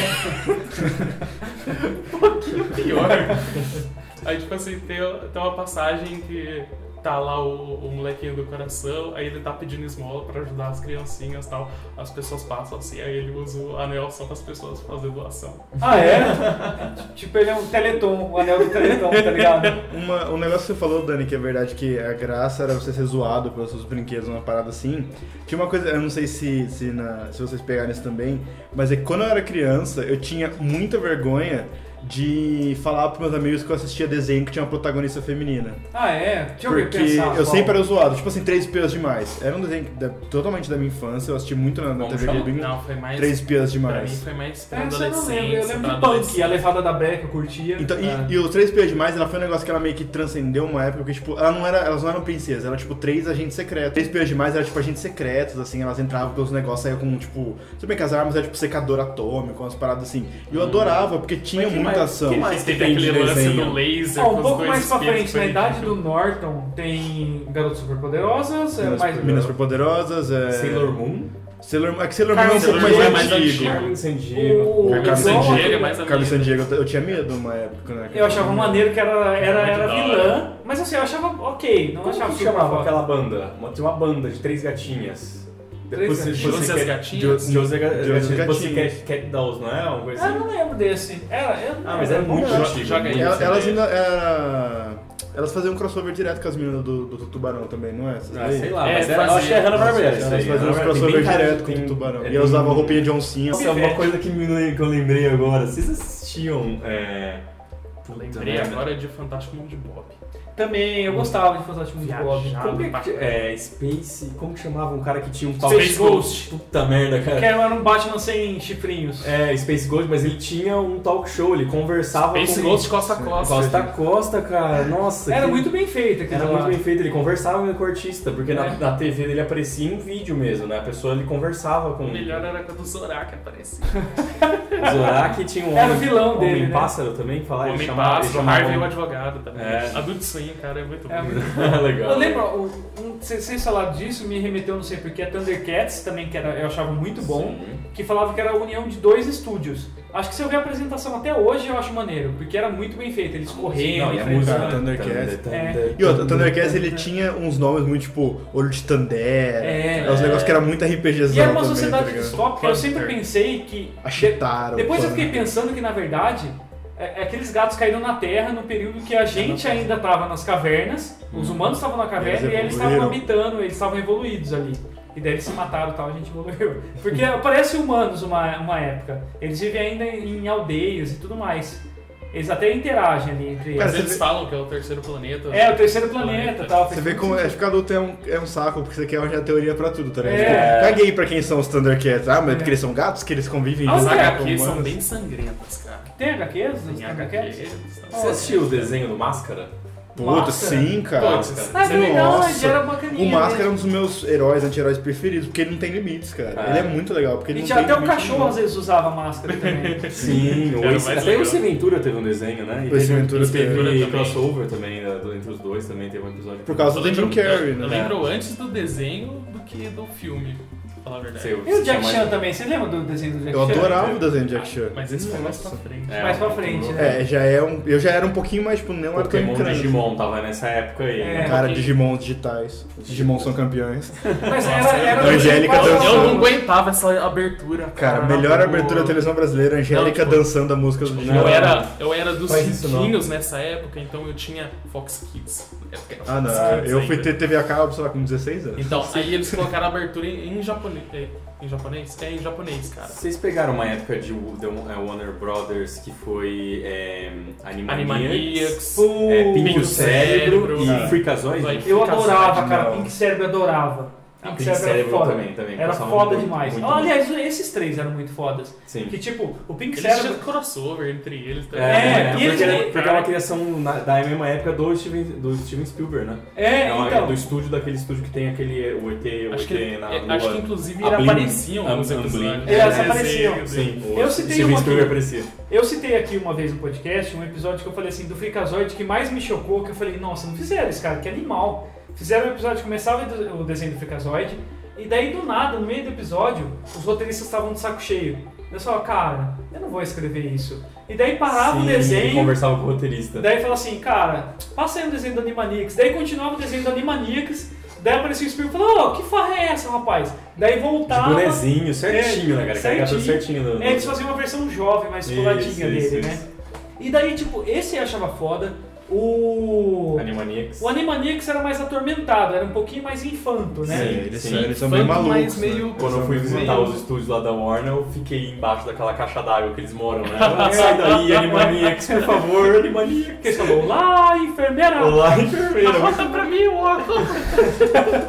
um pouquinho pior. Aí, tipo assim, tem, tem uma passagem que tá lá o, o molequinho do coração, aí ele tá pedindo esmola pra ajudar as criancinhas e tal. As pessoas passam assim, aí ele usa o anel só pras pessoas fazer doação. Ah, é? tipo, ele é um teleton, o anel do teleton, tá ligado? Uma, um negócio que você falou, Dani, que é verdade que a graça era você ser zoado pelos seus brinquedos, uma parada assim. Tinha uma coisa, eu não sei se, se, na- se vocês pegaram isso também, mas é que quando eu era criança, eu tinha muita vergonha de falar pros meus amigos que eu assistia desenho que tinha uma protagonista feminina. Ah, é? Deixa eu ver, Porque pensar. eu qual. sempre era zoado, tipo assim, Três Espias Demais. Era um desenho da- totalmente da minha infância, eu assisti muito na, na TV? Globinho. Não, foi mais. Três Espias Pra mim Demais. foi mais pra Essa eu não lembro, eu lembro de Punk, a levada da breca, eu curtia. Então, Ah. e, e os Três Espias Demais, ela foi um negócio que ela meio que transcendeu uma época, porque, tipo, ela não era, elas não eram princesas, ela tipo três agentes secretos. Três Espias Demais eram, tipo, agentes secretos, assim, elas entravam pelos negócios, saíam com, tipo... Tudo bem que as armas eram, tipo, secador atômico, umas paradas assim. E eu adorava, porque tinha Mas que mais- que tem de aquele lance desenho? do laser. Ah, um pouco mais pra frente, na idade do Norton, tem Garotas Superpoderosas, é Minas, mais... Minas Superpoderosas, é... Sailor Moon. Sailor Moon. É que Sailor Moon é um Carmen pouco mais é mais antigo. antigo. Carmen Sandiego. O- Carmen Sandiego é mais Carmen amiga. Sandiego, eu tinha medo uma época, né? Eu achava maneiro que era, era, era vilã, mas assim, eu achava ok, não Como achava que chamava aquela banda? Tinha uma banda de três gatinhas. Três Pussy- gatinhas? Pussycat- Josie as gatinhas? Jo- Josie ga- Josie gatinhas. gatinhas. Pussycat Cat Dolls, não é? Uma coisa Ah, assim. eu não lembro desse. Era, eu não Ah, mas é lembro. muito joga- antigo. joga aí. Elas, ainda. era- Elas faziam um crossover direto com as meninas do, do Tubarão também, não é? Essas Ah, daí? sei lá, É, mas era, acho que é Hanna-Barbera isso Elas faziam. Tem crossover direto com o Tubarão. é, E elas usavam roupinha de oncinha. Nossa, uma coisa que, me, que eu lembrei agora. Vocês assistiam... É... Puta Lembrei merda. agora de Fantástico Mundo de Bob. Também, eu gostava de Fantástico Mundo de Bob. Viajado Como pra que, é, Space... Como que chamava um cara que tinha um Space Ghost. Puta merda, cara. Que era um Batman sem chifrinhos. É, Space Ghost, mas ele tinha um talk show, ele conversava Space com... Ghost Costa a Costa. Costa a Costa, cara. Nossa. Era que- muito bem feito aquilo Era lá. muito bem feito, ele conversava com o artista, porque na, É. na TV dele aparecia em vídeo mesmo, né? A pessoa ele conversava com O melhor era quando o Zorak aparecia. o Zorak tinha um Era o homem, vilão homem dele, né? pássaro também, falava, ele Homem chamava, chamava Harvey um- o advogado também. É. Adult Swim, cara, é muito É bom. Legal. Eu lembro, o- um, falaram disso, me remeteu, não sei porque, a Thundercats também, que era, eu achava muito bom, Sim. que falava que era a união de dois estúdios. Acho que se eu ver a apresentação até hoje, eu acho maneiro, porque era muito bem feito, eles correndo, Não, e a música Thundercats. É. E outra, o Thundercats ele tinha uns nomes muito tipo Olho de Tandera. É. É, uns negócios que era muito RPGzão. E era uma também, sociedade tá distópica, eu sempre pensei que... A Chitara. Depois eu fiquei pensando que, na verdade, é, é aqueles gatos caíram na Terra no período que a gente ainda estava nas cavernas, os humanos estavam na caverna Eles e eles estavam habitando, eles estavam evoluídos ali. E daí eles se mataram e tal, a gente evoluiu. Porque parece humanos uma, uma época. Eles vivem ainda em aldeias e tudo mais. Eles até interagem ali entre Cara, Mas eles. eles vê- falam que é o terceiro planeta. É, o terceiro planeta Planeta. e tal. Você vê como é, ficar adulto é um, é um saco, porque você quer arranjar teoria pra tudo, tá ligado? É. Tipo, caguei pra quem são os Thundercats. Ah, mas é porque eles são gatos que eles convivem As junto é, HQs são bem sangrentas, cara. Tem HQs? Tem? HQs. Você assistiu o desenho do Máscara? Puta, sim, cara. Putz, Ah, é Nossa. era bacaninha. O Máscara é um dos meus heróis, anti-heróis preferidos, porque ele não tem limites, cara. Ah. Ele é muito legal, porque ele E não tinha tem até o cachorro nenhum. às vezes usava máscara também. Sim, o Ace, até legal. o Ace Ventura teve um desenho, né? E O Ace teve, Ventura e teve teve. crossover também, né, entre os dois também teve um episódio. Por causa Eu do Jim Carrey, Eu né? lembro antes do desenho do que do filme, falar a verdade. E o Jack Chan mais- também, você lembra do desenho do Jack Eu Chan? adorava o desenho de Jack Chan. Mas esse foi mais pra frente. É, Mais pra frente, pouquinho- né? É, já é um, eu já era um pouquinho mais, tipo, não era tão Pokémon criança. Digimon tava nessa época aí. É. né? Cara, Digimon digitais. Digimon são campeões. Mas Nossa, era, era a Angélica dançando. Eu não aguentava essa abertura. Cara, Cara, melhor abertura da televisão brasileira, Angélica Não, tipo, dançando a música do Digimon. Eu era, eu era dos cinquinhos nessa época, então eu tinha Fox Kids. Ah, não. Eu fui ter TV a cabo, sei lá, com 16 anos. Então, aí eles colocaram a abertura em, em japonês. é, Em japonês? É, em japonês, cara. Vocês pegaram uma época de The Warner Brothers que foi é, Animaniacs, é, Pink Pink o Cérebro Cérebro. e. Freakazoid? Vai. Eu adorava, cara. Pink Cérebro eu adorava. Ah, Pink, Pink Cérebro, Cérebro era foda. também, também. Era foda muito, demais. muito Ah, aliás, esses três eram muito fodas. Sim. Que tipo, o Pink Eles Cérebro. tinham crossover entre eles também. É, É, e porque, eles- era- porque é uma criação na- da mesma época do Steven, do Steven Spielberg, né? É, uma- então. do estúdio, daquele estúdio que tem aquele o ET, o Acho ET que, na é, lua. acho que inclusive eles Blink- apareciam nos episódios. Blink. É, eles apareciam. Sim, Eu citei Steven uma Spielberg aqui. aparecia. Eu citei aqui uma vez no podcast um episódio que eu falei assim do Freakazoid que mais me chocou, que eu falei, nossa, não fizeram isso, cara, que animal. Fizeram um episódio começava o desenho do Freakazoid, e daí do nada, no meio do episódio, os roteiristas estavam de saco cheio. Eu só, cara, eu não vou escrever isso. E daí parava Sim, o desenho. conversava com o roteirista. Daí fala assim, cara, passa aí o desenho do Animaniacs. Daí continuava o desenho do Animaniacs. Daí aparecia o Spielberg e falou, ô, que farra é essa, rapaz? Daí De voltava. bonezinho, certinho, né, cara? Carregado certinho. certinho. do- É, eles faziam uma versão jovem, mais coladinha dele, isso. né? E daí, tipo, esse eu achava foda. O. Animaniacs. O Animaniacs era mais atormentado, era um pouquinho mais infanto, né? Sim, eles, sim. são, eles são bem malucos. mas né? meio- Quando eu fui visitar meio- os estúdios lá da Warner, eu fiquei embaixo daquela caixa d'água que eles moram, né? Sai daí, Animaniacs, por favor, Animaniacs. Eles falou, lá, enfermeira! Olá, enfermeira. Conta pra mim, o óculos.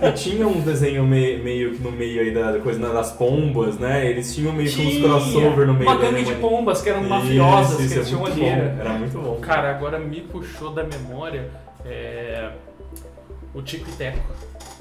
E tinha um desenho me- meio que no meio aí da coisa né, das pombas, né? Eles tinham meio que uns crossover no meio Uma gangue de pombas que eram mafiosas, isso que é eles tinham muito olheira. bom. Era muito bom. Cara, agora me puxou da memória é, o Tico e Teco.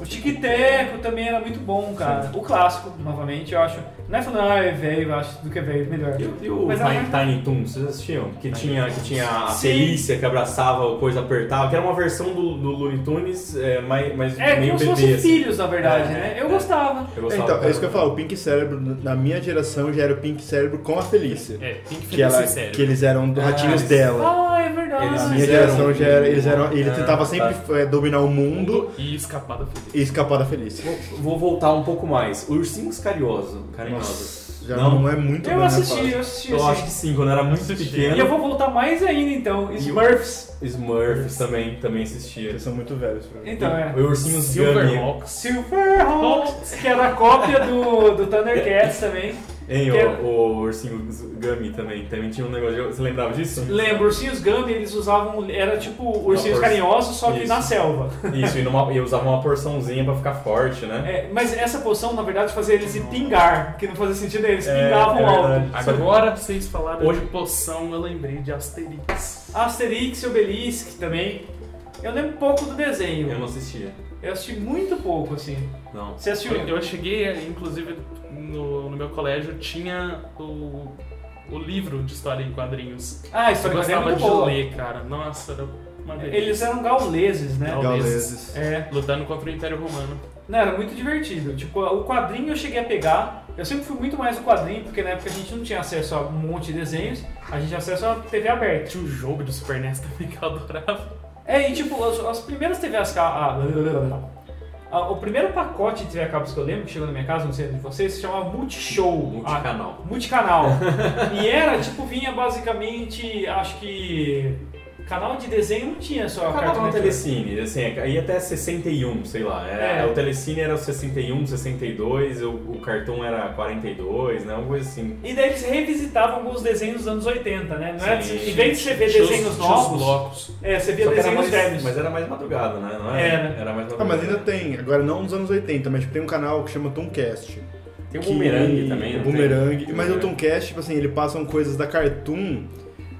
O Tic-Teco também era muito bom, cara. O clássico, novamente, eu acho. Não é falando, ah, é velho, eu acho do que é velho, melhor. E, o- e o Mas Tiny, era- Tiny Toons, vocês assistiam? Que tinha, que tinha a Sim. Felícia que abraçava o coisa apertava, que era uma versão do, do Looney Tunes, é, mais, mais É, meio como se bebê. fossem assim. filhos, na verdade, É, né? é, Eu é. gostava. Eu gostava Então, é isso que eu falo, o Pink Cérebro, na minha geração, já era o Pink Cérebro com a Felícia. É, Pink Que, ela, Sério. que eles eram Ah, ratinhos eles- dela. Ah, é verdade. Eles Na minha geração já era, eles eram. Ele Ah, tentava tá. sempre é, dominar o mundo E escapada feliz. e escapar da Felícia. Vou, vou voltar um pouco mais. Ursinhos Carinhosos. Carinhosos. Já Não. não, é muito da Eu assisti, eu assisti. Eu acho que sim, quando era muito Assisti. pequeno. E eu vou voltar mais ainda, então. Smurfs. Smurfs também, também assistia. Eles são muito velhos pra mim. Então, é. O Ursinhos Gummy. Silverhawks. Silverhawks, que era a cópia do, do Thundercats também. Hein, Que o, o Ursinho Gummy também. Também tinha um negócio. de- Você lembrava disso? Lembro, ursinhos Gummy, eles usavam. Era tipo ursinhos urs- carinhosos, só que Isso. na selva. Isso, e, numa, e usava uma porçãozinha pra ficar forte, né? É, mas essa poção, na verdade, fazia eles ir pingar, que não fazia sentido, eles É, pingavam é alto. verdade. Agora vocês falaram Hoje- de poção, eu lembrei de Asterix. Asterix e Obelix também. Eu lembro pouco do desenho. Eu não assistia. Eu assisti muito pouco, assim. Não. Você assistiu? Eu, eu cheguei, inclusive, no, no meu colégio tinha o, o livro de história em quadrinhos. Ah, a Eu história do gostava é muito de boa. ler, cara. Nossa, era uma delícia. Eles eram gauleses, né? Gauleses. É. Lutando contra o Império Romano. Não, era muito divertido. Tipo, o quadrinho eu cheguei a pegar. Eu sempre fui muito mais o quadrinho, porque na época a gente não tinha acesso a um monte de desenhos, a gente tinha acesso a TV aberta. Tinha um jogo de Super NES também que eu adorava. É, e tipo, as, as primeiras TV a cabo. O primeiro pacote de TV a cabos que eu lembro, que chegou na minha casa, não sei de vocês, se chamava Multishow. Multicanal. Ah, multicanal. e era, tipo, vinha basicamente, acho que. Canal de desenho não tinha só acabava Cartoon no Network. Telecine, assim, ia até 61, sei lá. Era, É. O Telecine era 61, 62, o, o Cartoon era 42, né? Uma coisa assim. E daí eles revisitavam alguns desenhos dos anos 80, né? Não era, Sim. em vez de você ver desenhos os novos, blocos. é, você via Só era desenhos mais, velhos. mas era mais madrugada, né? Não Era. Era mais Ah, madrugada. mas ainda tem, agora não nos anos 80, mas tem um canal que chama Tomcast. Tem o Boomerang também, O não Boomerang. Mas o Tomcast, tipo assim, ele passam coisas da Cartoon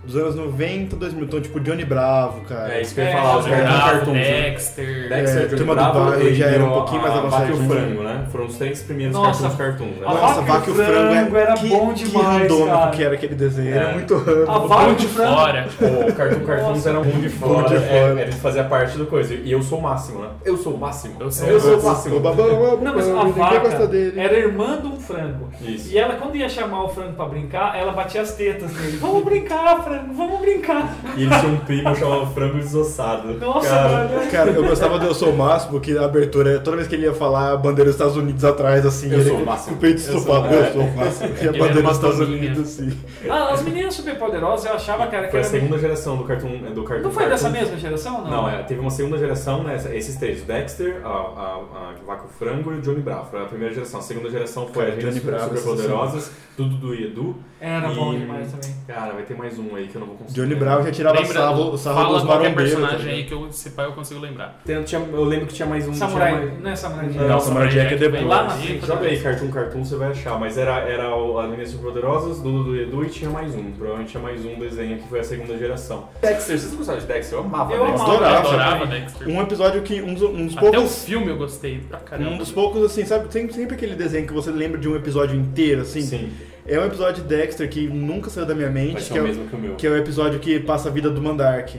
dos anos 90, 2000. Então, tipo, Johnny Bravo, cara. É isso que eu ia É, falar, os é Bravo, Cartoons. né? Dexter. Dexter, É, Johnny Turma do Bairro já era um pouquinho mais a Vaca e o. Frango, né? Foram os três primeiros Nossa, cartoons cartoon, né? a Nossa, Vaca e o Vaca e o Frango, é- era que, bom que demais, randômico cara. que era aquele desenho. Era É. muito A random. Vaca de fora. O Cartoon Cartoons era um de Bom de fora, é, ele fazia parte do coisa. E eu sou o máximo, né? Eu sou o máximo. Eu sou- eu sou o O máximo. babão, Não, mas a vaca gosta dele. era irmã de um frango. Isso. E ela, quando ia chamar o frango pra brincar, ela batia as tetas nele. Vamos brincar, frango, vamos brincar. E ele tinha um primo chamado Frango Desossado. Nossa, Cara, mano. Cara, eu gostava do Eu Sou o Máximo, que a abertura, toda vez que ele ia falar a bandeira dos Estados Unidos atrás, assim, Eu ele, sou o máximo. o peito estufado, é. eu sou o máximo. E a bandeira dos Estados. Unidos, assim. Ah, as meninas superpoderosas eu achava, cara, que Foi a era. segunda geração do Cartoon, do cartoon Não foi dessa mesma geração, não? Não, é, teve uma segunda geração, né? Esses três, o Dexter, a, a, a Vaca e o Frango e o Johnny Bravo. Foi a primeira geração. A segunda geração foi Cara, a Johnny Bravo, Super Poderosas, Dudu do e Edu. Era bom E- demais também. Cara, vai ter mais um aí que eu não vou conseguir. Johnny Bravo já tirava Lembra, sarro, sarro fala dos marombeiros. personagem aí que eu, se pá, eu consigo lembrar. Tem- tinha- eu lembro que tinha mais um. Samurai, mais... não é Samurai Não, Jack. Não, Samurai Jack é depois. Lá na frente. Joga aí, Cartoon Cartoon, você vai achar. Mas era, era o- a Meninas Superpoderosas, Dudu do Edu e tinha mais um. Provavelmente tinha mais um desenho que foi a segunda geração. Dexter, vocês gostavam de Dexter? Eu amava Eu Dexter. amava. Eu Adorava. adorava Dexter. Um episódio que. Um dos, um dos Até o poucos. filme eu gostei pra caramba. Um dos poucos, assim, sabe? Sempre, sempre aquele desenho que você lembra de um episódio inteiro, assim. Sim, É um episódio de Dexter que nunca saiu da minha vai mente, ser que o é, o- mesmo que o meu. que é o episódio que passa a vida do Mandark.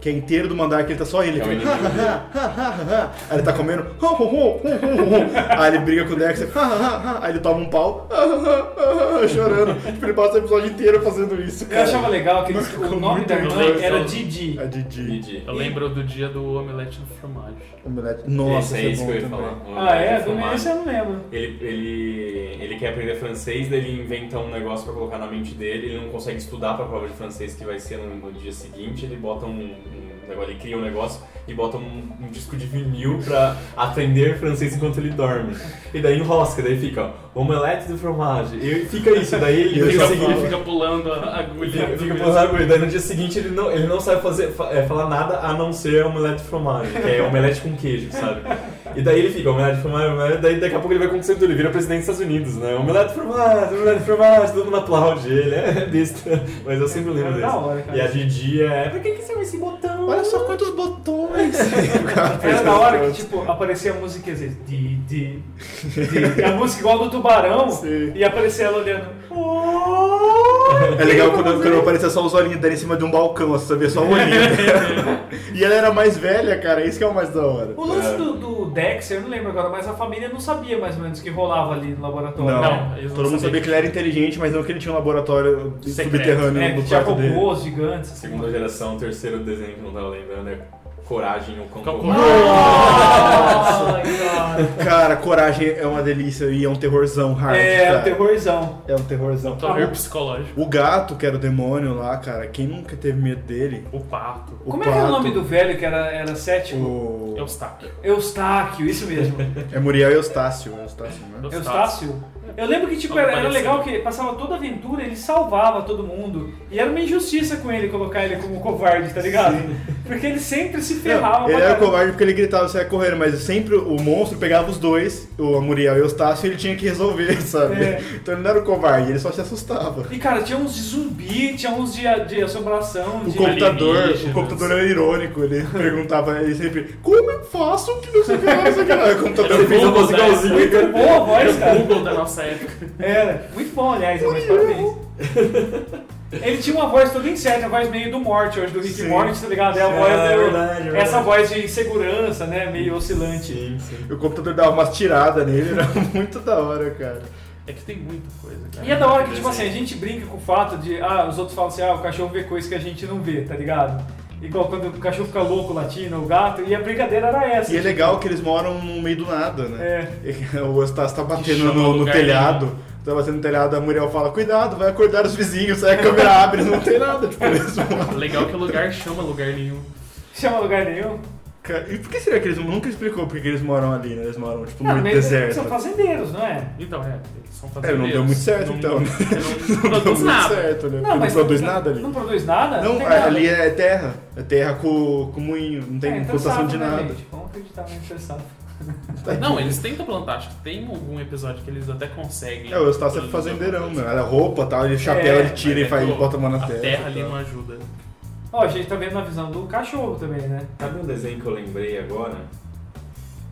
Que é inteiro do Mandark, ele tá só ele. É Ele. Aí ele tá comendo. Aí ele briga com o Dexter. Aí ele toma um pau. Chorando. Tipo, ele passa o episódio inteiro fazendo isso. Eu Cara. achava legal que eles- o nome da irmã era Didi. A Didi. Didi. Eu lembro do dia do omelete no fromage. Omelete. Nossa, Esse é esse isso que eu ia falar. Ah, é? omelete Do esse eu não lembro. Ele, ele, ele quer aprender francês, daí ele inventa um negócio pra colocar na mente dele, ele não consegue estudar pra prova de francês que vai ser no, no dia seguinte, ele bota um negócio, ele cria um negócio e bota um, um disco de vinil pra aprender francês enquanto ele dorme. E daí enrosca, daí fica ó, omelete de fromage. E fica isso, daí ele, E ele seguinte- Ele fica pulando a agulha. Fica, fica pulando agulha. Daí no dia seguinte ele não, ele não sabe fazer, fa- é, falar nada a não ser omelete de fromage, que é omelete com queijo, sabe? E daí ele fica, omelete omelete, daí daqui a pouco ele vai conquistando tudo, ele vira presidente dos Estados Unidos, né? Omelete de fromage, omelete de fromage, todo mundo aplaude ele, é besta. Mas eu sempre lembro É desse. hora. E a Didi é, pra que que serve esse botão? Olha só quantos botões. Era da hora que, tipo, aparecia a música às vezes. Di, di, di. A música igual do tubarão. Sim. E aparecia ela olhando. É legal quando, quando aparecia só os olhinhos dela em cima de um balcão, você sabia só o olhinho. E ela era mais velha, cara, isso que é o mais da hora. O lance É. do, do Dexter, eu não lembro agora, mas a família não sabia mais ou menos o que rolava ali no laboratório. Não, Não, eles não todo mundo sabiam. sabia que ele era inteligente, mas não que ele tinha um laboratório Secreto. subterrâneo É, no que tinha quarto dele. robôs gigantes. assim. Segunda geração, terceiro desenho que não tava lembrando é Coragem, o Cão. Ai, cara. Cara, Coragem é uma delícia e é um terrorzão hard, É, cara. o terrorzão. É um terrorzão. Terror psicológico. O gato, que era o demônio lá, cara, quem nunca teve medo dele? O pato. O Como é que era o pato, nome do velho que era, era cético? O... Eustáquio. Eustáquio, isso mesmo. É Muriel Eustácio, Eustácio, né? Eustácio. Eu lembro que tipo, era, era legal que passava toda a aventura, ele salvava todo mundo. E era uma injustiça com ele colocar ele como covarde, tá ligado? Porque ele sempre se ferrava. Ele era covarde porque ele gritava e saia correndo, mas sempre o monstro pegava os dois, o Muriel e o Eustácio, e ele tinha que resolver, sabe? É. Então ele não era o covarde, ele só se assustava. E cara, tinha uns de zumbi, tinha uns de, de assombração, O de. computador, o computador era irônico, ele perguntava, ele sempre, como eu faço que não sei o que lá, não sei o que lá. O computador fez a Google voz. Muito boa a voz, cara. Google da nossa época. Era. Muito bom, aliás, mas parabéns. Ele tinha uma voz toda incerta, a voz meio do Morty, hoje do Rick Sim. Morty, tá ligado? É a voz é do- verdade, é verdade. Essa voz de insegurança, né? Meio oscilante. Sim, sim. O computador dava umas tiradas nele, era muito da hora, cara. É que tem muita coisa, cara. E é da hora que, tipo assim, a gente brinca com o fato de, ah, os outros falam assim, ah, o cachorro vê coisas que a gente não vê, tá ligado? Igual quando o cachorro fica louco latindo, o gato, e a brincadeira era essa. E é tipo, legal que eles moram no meio do nada, né? É. O Eustácio tá batendo no, no telhado. Tá batendo no telhado, a Muriel fala, cuidado, vai acordar os vizinhos, aí a câmera abre, não tem nada, tipo, eles vão- Legal que o lugar chama lugar nenhum. Chama lugar nenhum. Cara, E por que será que eles nunca explicou por que eles moram ali, né? Eles moram, tipo, no Não, meio do deserto. são fazendeiros, não é? Então, é, eles são É, fazendeiros. não deu muito certo, Não- então. Não, não Não deu produz muito nada. certo, né? Não, não produz nada ali. Não produz nada? Não, tem nada. ali é terra. É terra com, com moinho, não tem É, então plantação de né, nada. gente? Vamos acreditar no interessado. Não, eles tentam plantar. Acho que tem algum episódio que eles até conseguem. É, o Eustácio é fazendeirão, meu. coisa. Era roupa tal, ele chapéu, É, ele tira e é faz, bota a mão na A terra. terra ali não ajuda. Ó, a gente tá vendo na visão do cachorro também, né? Sabe um desenho que eu lembrei agora?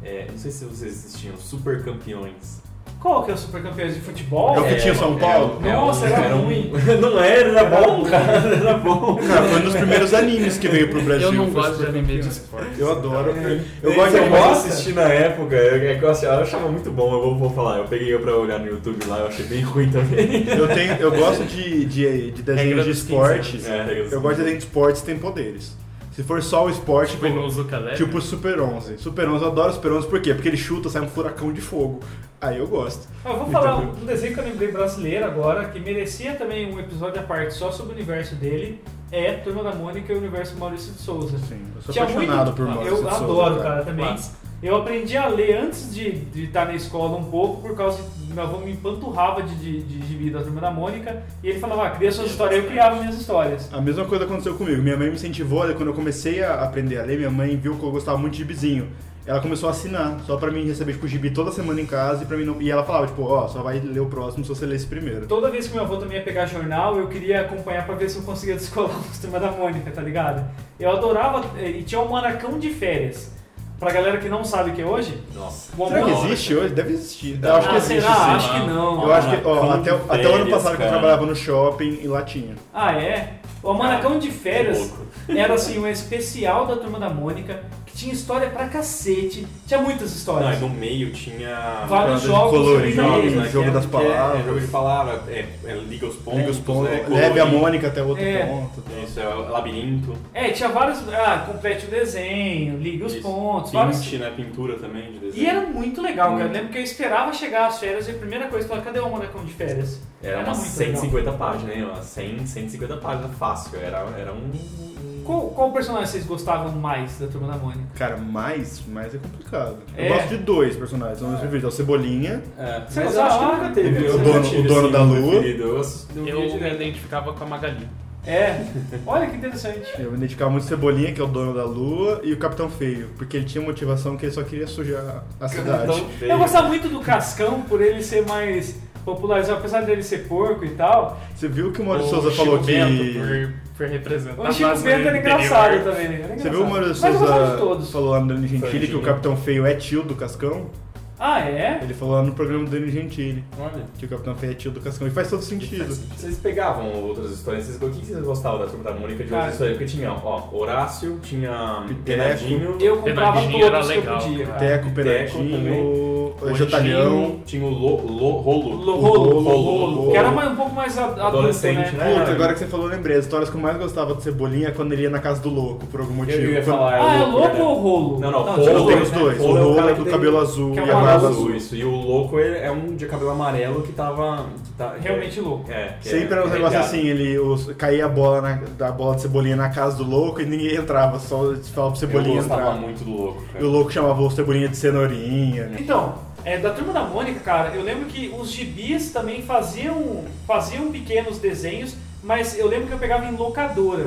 É, não sei se vocês assistiam, Super Campeões. Qual que é o super campeão de futebol? É o que tinha em São Paulo? Nossa, era ruim. um- não era, era bom, cara, era bom. Cara, foi um dos primeiros animes que veio pro Brasil. Eu não gosto de anime de Campeões. esporte. Eu adoro. É. Eu gosto de eu animes. assisti na época, é que eu achava, eu achava muito bom, eu vou, vou falar, eu peguei pra olhar no YouTube lá, eu achei bem ruim também. Eu, tenho, eu gosto de, de, de desenhos de dos 15 esporte. anos. É, regra dos Eu gosto de 15. desenho de esportes que tem poderes. Se for só o esporte, Tipo Leve. tipo Super 11. Super 11, eu adoro Super 11 por quê? Porque ele chuta, sai um furacão de fogo. Aí eu gosto. Ah, Eu vou falar um um desenho que eu lembrei brasileiro agora, que merecia também um episódio à parte só sobre o universo dele, é Turma da Mônica e o universo Maurício de Souza. Sim, eu sou Tinha apaixonado muito- por Maurício Eu de Souza, adoro, cara, também. Clássico. Eu aprendi a ler antes de, de estar na escola um pouco, por causa de meu avô me empanturrava de, de, de gibi da Turma da Mônica, e ele falava, ah, cria suas histórias, eu criava minhas histórias. A mesma coisa aconteceu comigo. Minha mãe me incentivou, quando eu comecei a aprender a ler, minha mãe viu que eu gostava muito de gibizinho. Ela começou a assinar, só pra mim receber tipo, gibi toda semana em casa e para mim não. E ela falava, tipo, ó, só vai ler o próximo se você ler esse primeiro. Toda vez que meu avô também ia pegar jornal, eu queria acompanhar pra ver se eu conseguia descolar os Turma da Mônica, tá ligado? Eu adorava, e tinha um manacão de férias. Pra galera que não sabe o que é hoje, Nossa. o Será que existe hoje? Deve existir. Eu acho que ah, existe. será? sim. Acho que não. Eu acho que, ó, Manacão até, de até o ano férias, passado que eu cara. trabalhava no shopping e lá tinha. Ah, é? O Manacão de Férias louco. era assim, um especial da Turma da Mônica, tinha história pra cacete. Tinha muitas Não, histórias. e no meio tinha. Vários jogos colorir, jogos, né? que jogo é- das que é- palavras. É, jogo de palavra, é, é liga os pontos. Liga os pontos, é, leve a. Mônica até outro É. ponto. Isso, é o labirinto. É, tinha vários. Ah, complete o desenho, liga os Isso. pontos, vários. Pinte, né? Pintura também de desenho. E era muito legal, cara. Eu Muito. lembro que eu esperava chegar às férias e a primeira coisa que eu falava, cadê o Manacão de férias? Era Era umas muito 150 páginas, hein? Umas 100, 150 páginas fácil. Era, era um. Qual, qual personagem vocês gostavam mais da Turma da Mônica? Cara, mais, mais é complicado. É. Eu gosto de dois personagens, são os preferidos. É o Cebolinha, É, Você mas eu acho que nunca teve. O eu dono- tive, o dono assim, da lua. Eu, eu me identificava com a Magali. É, olha que interessante. eu me identificava muito com Cebolinha, que é o dono da lua, e o Capitão Feio, porque ele tinha motivação que ele só queria sujar a cidade. Veio. Eu gostava muito do Cascão por ele ser mais popularizado, apesar dele ser porco e tal. Você viu que o Maurício Souza falou que. Por representar O Chico Bento era interior. engraçado também. Era Você viu o. Maurício Souza falou lá no Danilo Gentili que o Capitão Feio é tio do Cascão? Ah, é? Ele falou lá no programa do Danilo Gentili Olha. que o Capitão Feio é tio do Cascão. E faz todo sentido. Vocês pegavam outras histórias, vocês, o que vocês gostavam da Turma da Mônica de outras histórias? Porque tinha, ó, Horácio, tinha. Penadinho, Eu comprava Penadinho era todos que eu legal, podia. Teco, Penadinho, o Jotalhão. Tinha o lo, lo, Rolo. Rolo, Rolo, Rolo, que era mais- um pouco mais Adolescente, né? né? Puta, agora que você falou, eu lembrei. As histórias que eu mais gostava de Cebolinha é quando ele ia na casa do louco, por algum motivo. Eu ia Quando- falar, Ah, é louco, né? ou rolo? Não, não, Rolo Eu tenho né? os dois. O é o rolo é que do tem- cabelo azul é e a barba azul, azul. Isso, e o louco ele é um de cabelo amarelo que tava. que tá- Realmente louco. É, Sempre é era um negócio regado. assim, ele os, caía a bola na, da bola de cebolinha na casa do louco e ninguém entrava, só falava pro cebolinha Eu gostava entrar. muito do louco, E cara. o louco chamava o cebolinha de cenourinha. Então, é, da Turma da Mônica, cara, eu lembro que os gibis também faziam, faziam pequenos desenhos, mas eu lembro que eu pegava em locadora.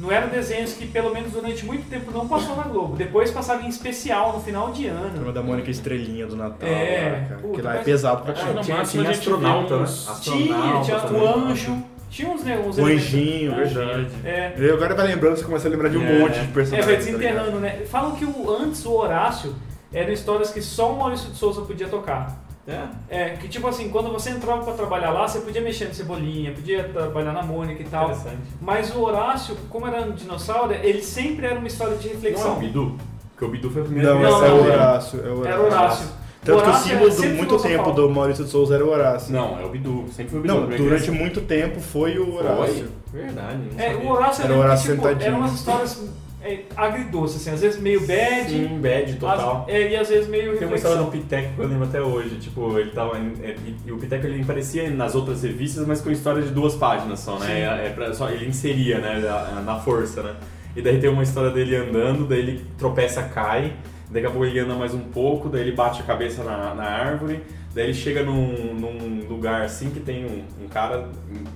Não eram desenhos que, pelo menos durante muito tempo, não passou na Globo. Depois passava em especial no final de Turma ano. da Mônica Estrelinha do Natal. É, lá, cara. puta, que lá é pesado pra Ah, caramba. tinha, tinha a gente astronauta, vê né? uns- Tinha, tinha o anjo, tinha uns, né, uns O anjinho, Anjo. verdade. É, E agora vai lembrando, você começa a lembrar de um É. monte de é, personagens. vai tá desenterrando, né? Falam que o, antes o Horácio eram histórias que só o Maurício de Souza podia tocar. É. É, que tipo assim, quando você entrava pra trabalhar lá, você podia mexer no Cebolinha, podia trabalhar na Mônica e tal. Interessante. Mas o Horácio, como era um dinossauro, ele sempre era uma história de Não é o reflexão. Bidu? Porque o Bidu foi a primeira Não, Não, esse é o. Horácio. É o Horácio. Era o Horácio. Tanto que o Horácio símbolo é do muito tempo do Maurício de Souza era o Horácio. Não, é o Bidu. Sempre foi o Bidu. Não, durante criança. muito tempo foi o Horácio. Foi? Verdade. não É, o Horácio Era o Horácio tipo, eram umas histórias é, agridoces, assim, às vezes meio bad, Sim, bad total. às- é, e às vezes meio Tem uma história do. Piteco que eu lembro até hoje. Tipo, ele tava. é, e- e o Piteco ele aparecia nas outras revistas, mas com história de duas páginas só, né? É, é pra- só, ele inseria, né? Na, na força, né? E daí tem uma história dele andando, daí ele tropeça, cai. Daqui a pouco ele anda mais um pouco, daí ele bate a cabeça na, na árvore, daí ele chega num, num lugar assim que tem um, um cara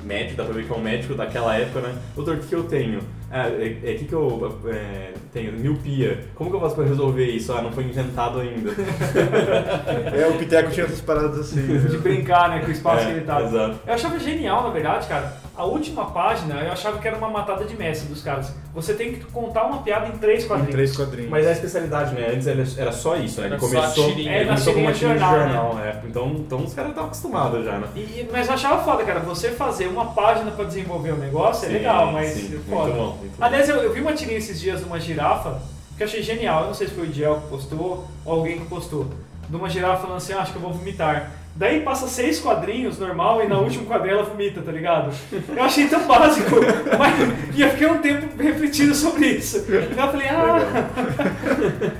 médico, dá pra ver que é um médico daquela época, né? Doutor, o que, que eu tenho? Ah, é, é que, que eu é, tenho? Miopia. Como que eu faço pra resolver isso? Ah, não foi inventado ainda. É, o Piteco tinha essas paradas assim. né? De brincar, né, com o espaço É, que ele tava. exato. Eu achava genial, na verdade, cara. A última página, eu achava que era uma matada de mestre dos caras. Você tem que contar uma piada em três Em quadrinhos. três quadrinhos. Mas é a especialidade, né? Antes era- era só isso, né? Ele Era só começou, tirinha. ele É, na começou com uma tirinha de jornal, jornal, é. Então, então os caras estavam acostumados já, né? E- mas eu achava foda, cara. Você fazer uma página pra desenvolver o negócio é Sim, legal, mas sim, é muito foda. bom, muito bom. Aliás, eu, eu vi uma tirinha esses dias de uma girafa que eu achei genial. Eu não sei se foi o Diel que postou ou alguém que postou. De uma girafa falando assim, ah, acho que eu vou vomitar. Daí passa seis quadrinhos normal e na última quadrinho ela vomita, tá ligado? Eu achei tão básico, mas e eu fiquei um tempo refletindo sobre isso. Então eu falei, ah.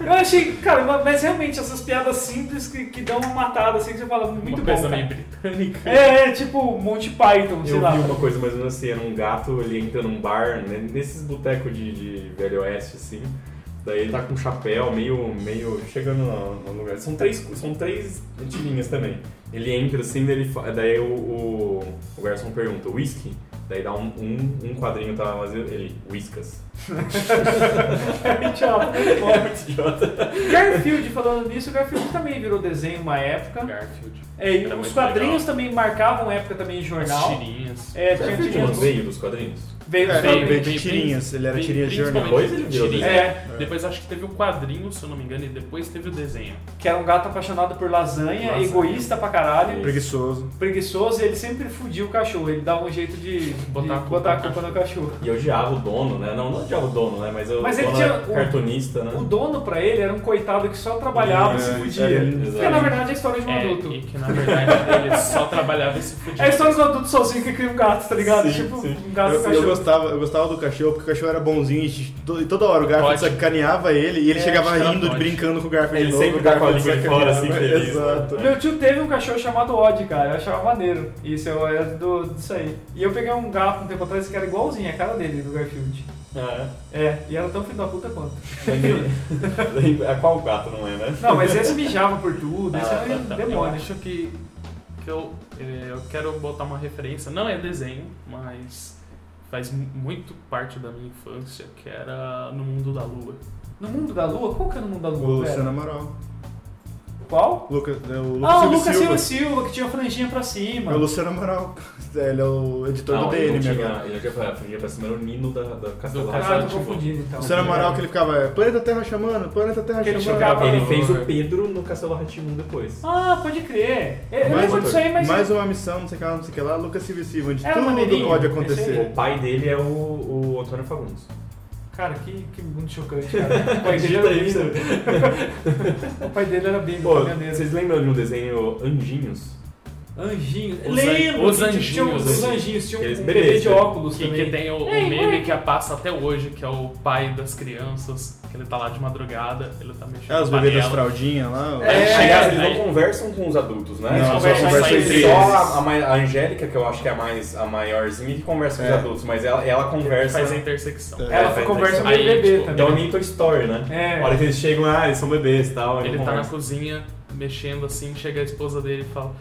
eu achei, cara, mas realmente essas piadas simples que, que dão uma matada assim que você fala, muito uma bom. coisa meio britânica. É, é, tipo Monty Python, sei Eu lá. vi uma coisa mais ou menos assim, era um gato, ele entra num bar, né, nesses botecos de, de Velho Oeste, assim. Daí ele tá com um chapéu, meio, meio chegando no, no lugar. São três, são três tirinhas também. Ele entra assim, daí, ele, daí o, o, o garçom pergunta, whisky? Daí dá um, um, um quadrinho, tá vazio, ele, whiskas. Muito idiota. Garfield, falando nisso, Garfield também virou desenho uma época. Garfield. É, e os quadrinhos legal. também marcavam época também em As jornal. tirinhas. É, tinha Garfield tirinhas. não veio dos quadrinhos? Veio É, veio quadrinhos. de tirinhas, ele era de jornal. principalmente Depois ele virou tirinhas. desenho. É. Depois acho que teve o quadrinho, se eu não me engano, e depois teve o desenho. Que era um gato apaixonado por lasanha, Lasanha. egoísta pra caralho, Preguiçoso. preguiçoso, e ele sempre fudia o cachorro. Ele dava um jeito de de Botar a culpa botar a no culpa no cachorro. E eu odiava o dono, né? Não, não odiava o dono, né? Mas, eu, Mas o ele tinha era o- cartunista, né? O dono pra ele era um coitado que só trabalhava e se É, fudia. é, Porque exato. na verdade é a história de um É, adulto. e que na verdade ele só trabalhava e se É fudia. a história de um adulto sozinho que cria um gato, tá ligado? Sim, tipo, sim. um gato eu cachorro. Gostava, eu gostava do cachorro porque o cachorro era bonzinho e to- toda hora o Garfield sacaneava ele e ele É, chegava rindo, pode. brincando com o Garfield Ele de novo. sempre o tá com a Garfield de fora, assim, feliz, né? Exato. Meu tio teve um cachorro chamado Odd, cara. Eu achava maneiro. Isso eu era do, disso aí. E eu peguei um gato um tempo atrás que era igualzinho, a cara dele, do Garfield. Ah, É, e era tão filho da puta quanto. é. A qual gato não é, né? Não, mas esse mijava por tudo, esse Ah, era um tá, tá. Eu demônio. acho que, que eu, eh, eu quero botar uma referência, não é desenho, mas faz mu- muito parte da minha infância, que era No Mundo da Lua. No mundo da lua? Qual que é no mundo da O lua? Luciano? Amaral. Qual? Lucas, é o Lucas Ah, o Silva Lucas Silva. Silva que tinha a franjinha pra cima. É o Luciano Amaral. É, Ele é o editor Não, do DN, ele já foi, podia pra cima, era o Nino da, da Castelo Ah, Castelo eu tô Tipo, confundindo então. Luciano Amaral que ele ficava, é, planeta Terra chamando, planeta Terra Que ele chamando. Ele Ah, fez o Pedro no Castelo Ratimum depois. Ah, pode crer. Eu, eu Mais, lembro disso aí, mas. mais uma missão, não sei o que lá, não sei o que lá, Lucas Silva Silva, onde Era tudo pode acontecer. O pai dele é o, o Antônio Fagundes. Cara, que, que muito chocante, cara. O pai dele era bingo. O pai dele era caminhoneiro. vocês lembram de um desenho Anjinhos? Anjinhos. Os Lembro! an- os que anjinhos, Tinha, os anjinhos. Tinha um, bebê de óculos Que, também. que tem o, o Ei, meme mãe. que passa até hoje, que é o pai das crianças, que ele tá lá de madrugada, ele tá mexendo É, os bebês das fraldinhas lá. É, Eles chegaram, eles aí- não conversam com os adultos, né? Não, Eles só conversam entre Só a, a, a Angélica, que eu acho que é a mais a maiorzinha, que conversa com É. os adultos, mas ela, ela conversa. Faz a intersecção. É. Ela faz conversa com o bebê tipo, Então, também. nem Toy Story, né? É. A hora que eles chegam, ah, eles são bebês e tal. Ele tá na cozinha, mexendo assim, chega a esposa dele e fala: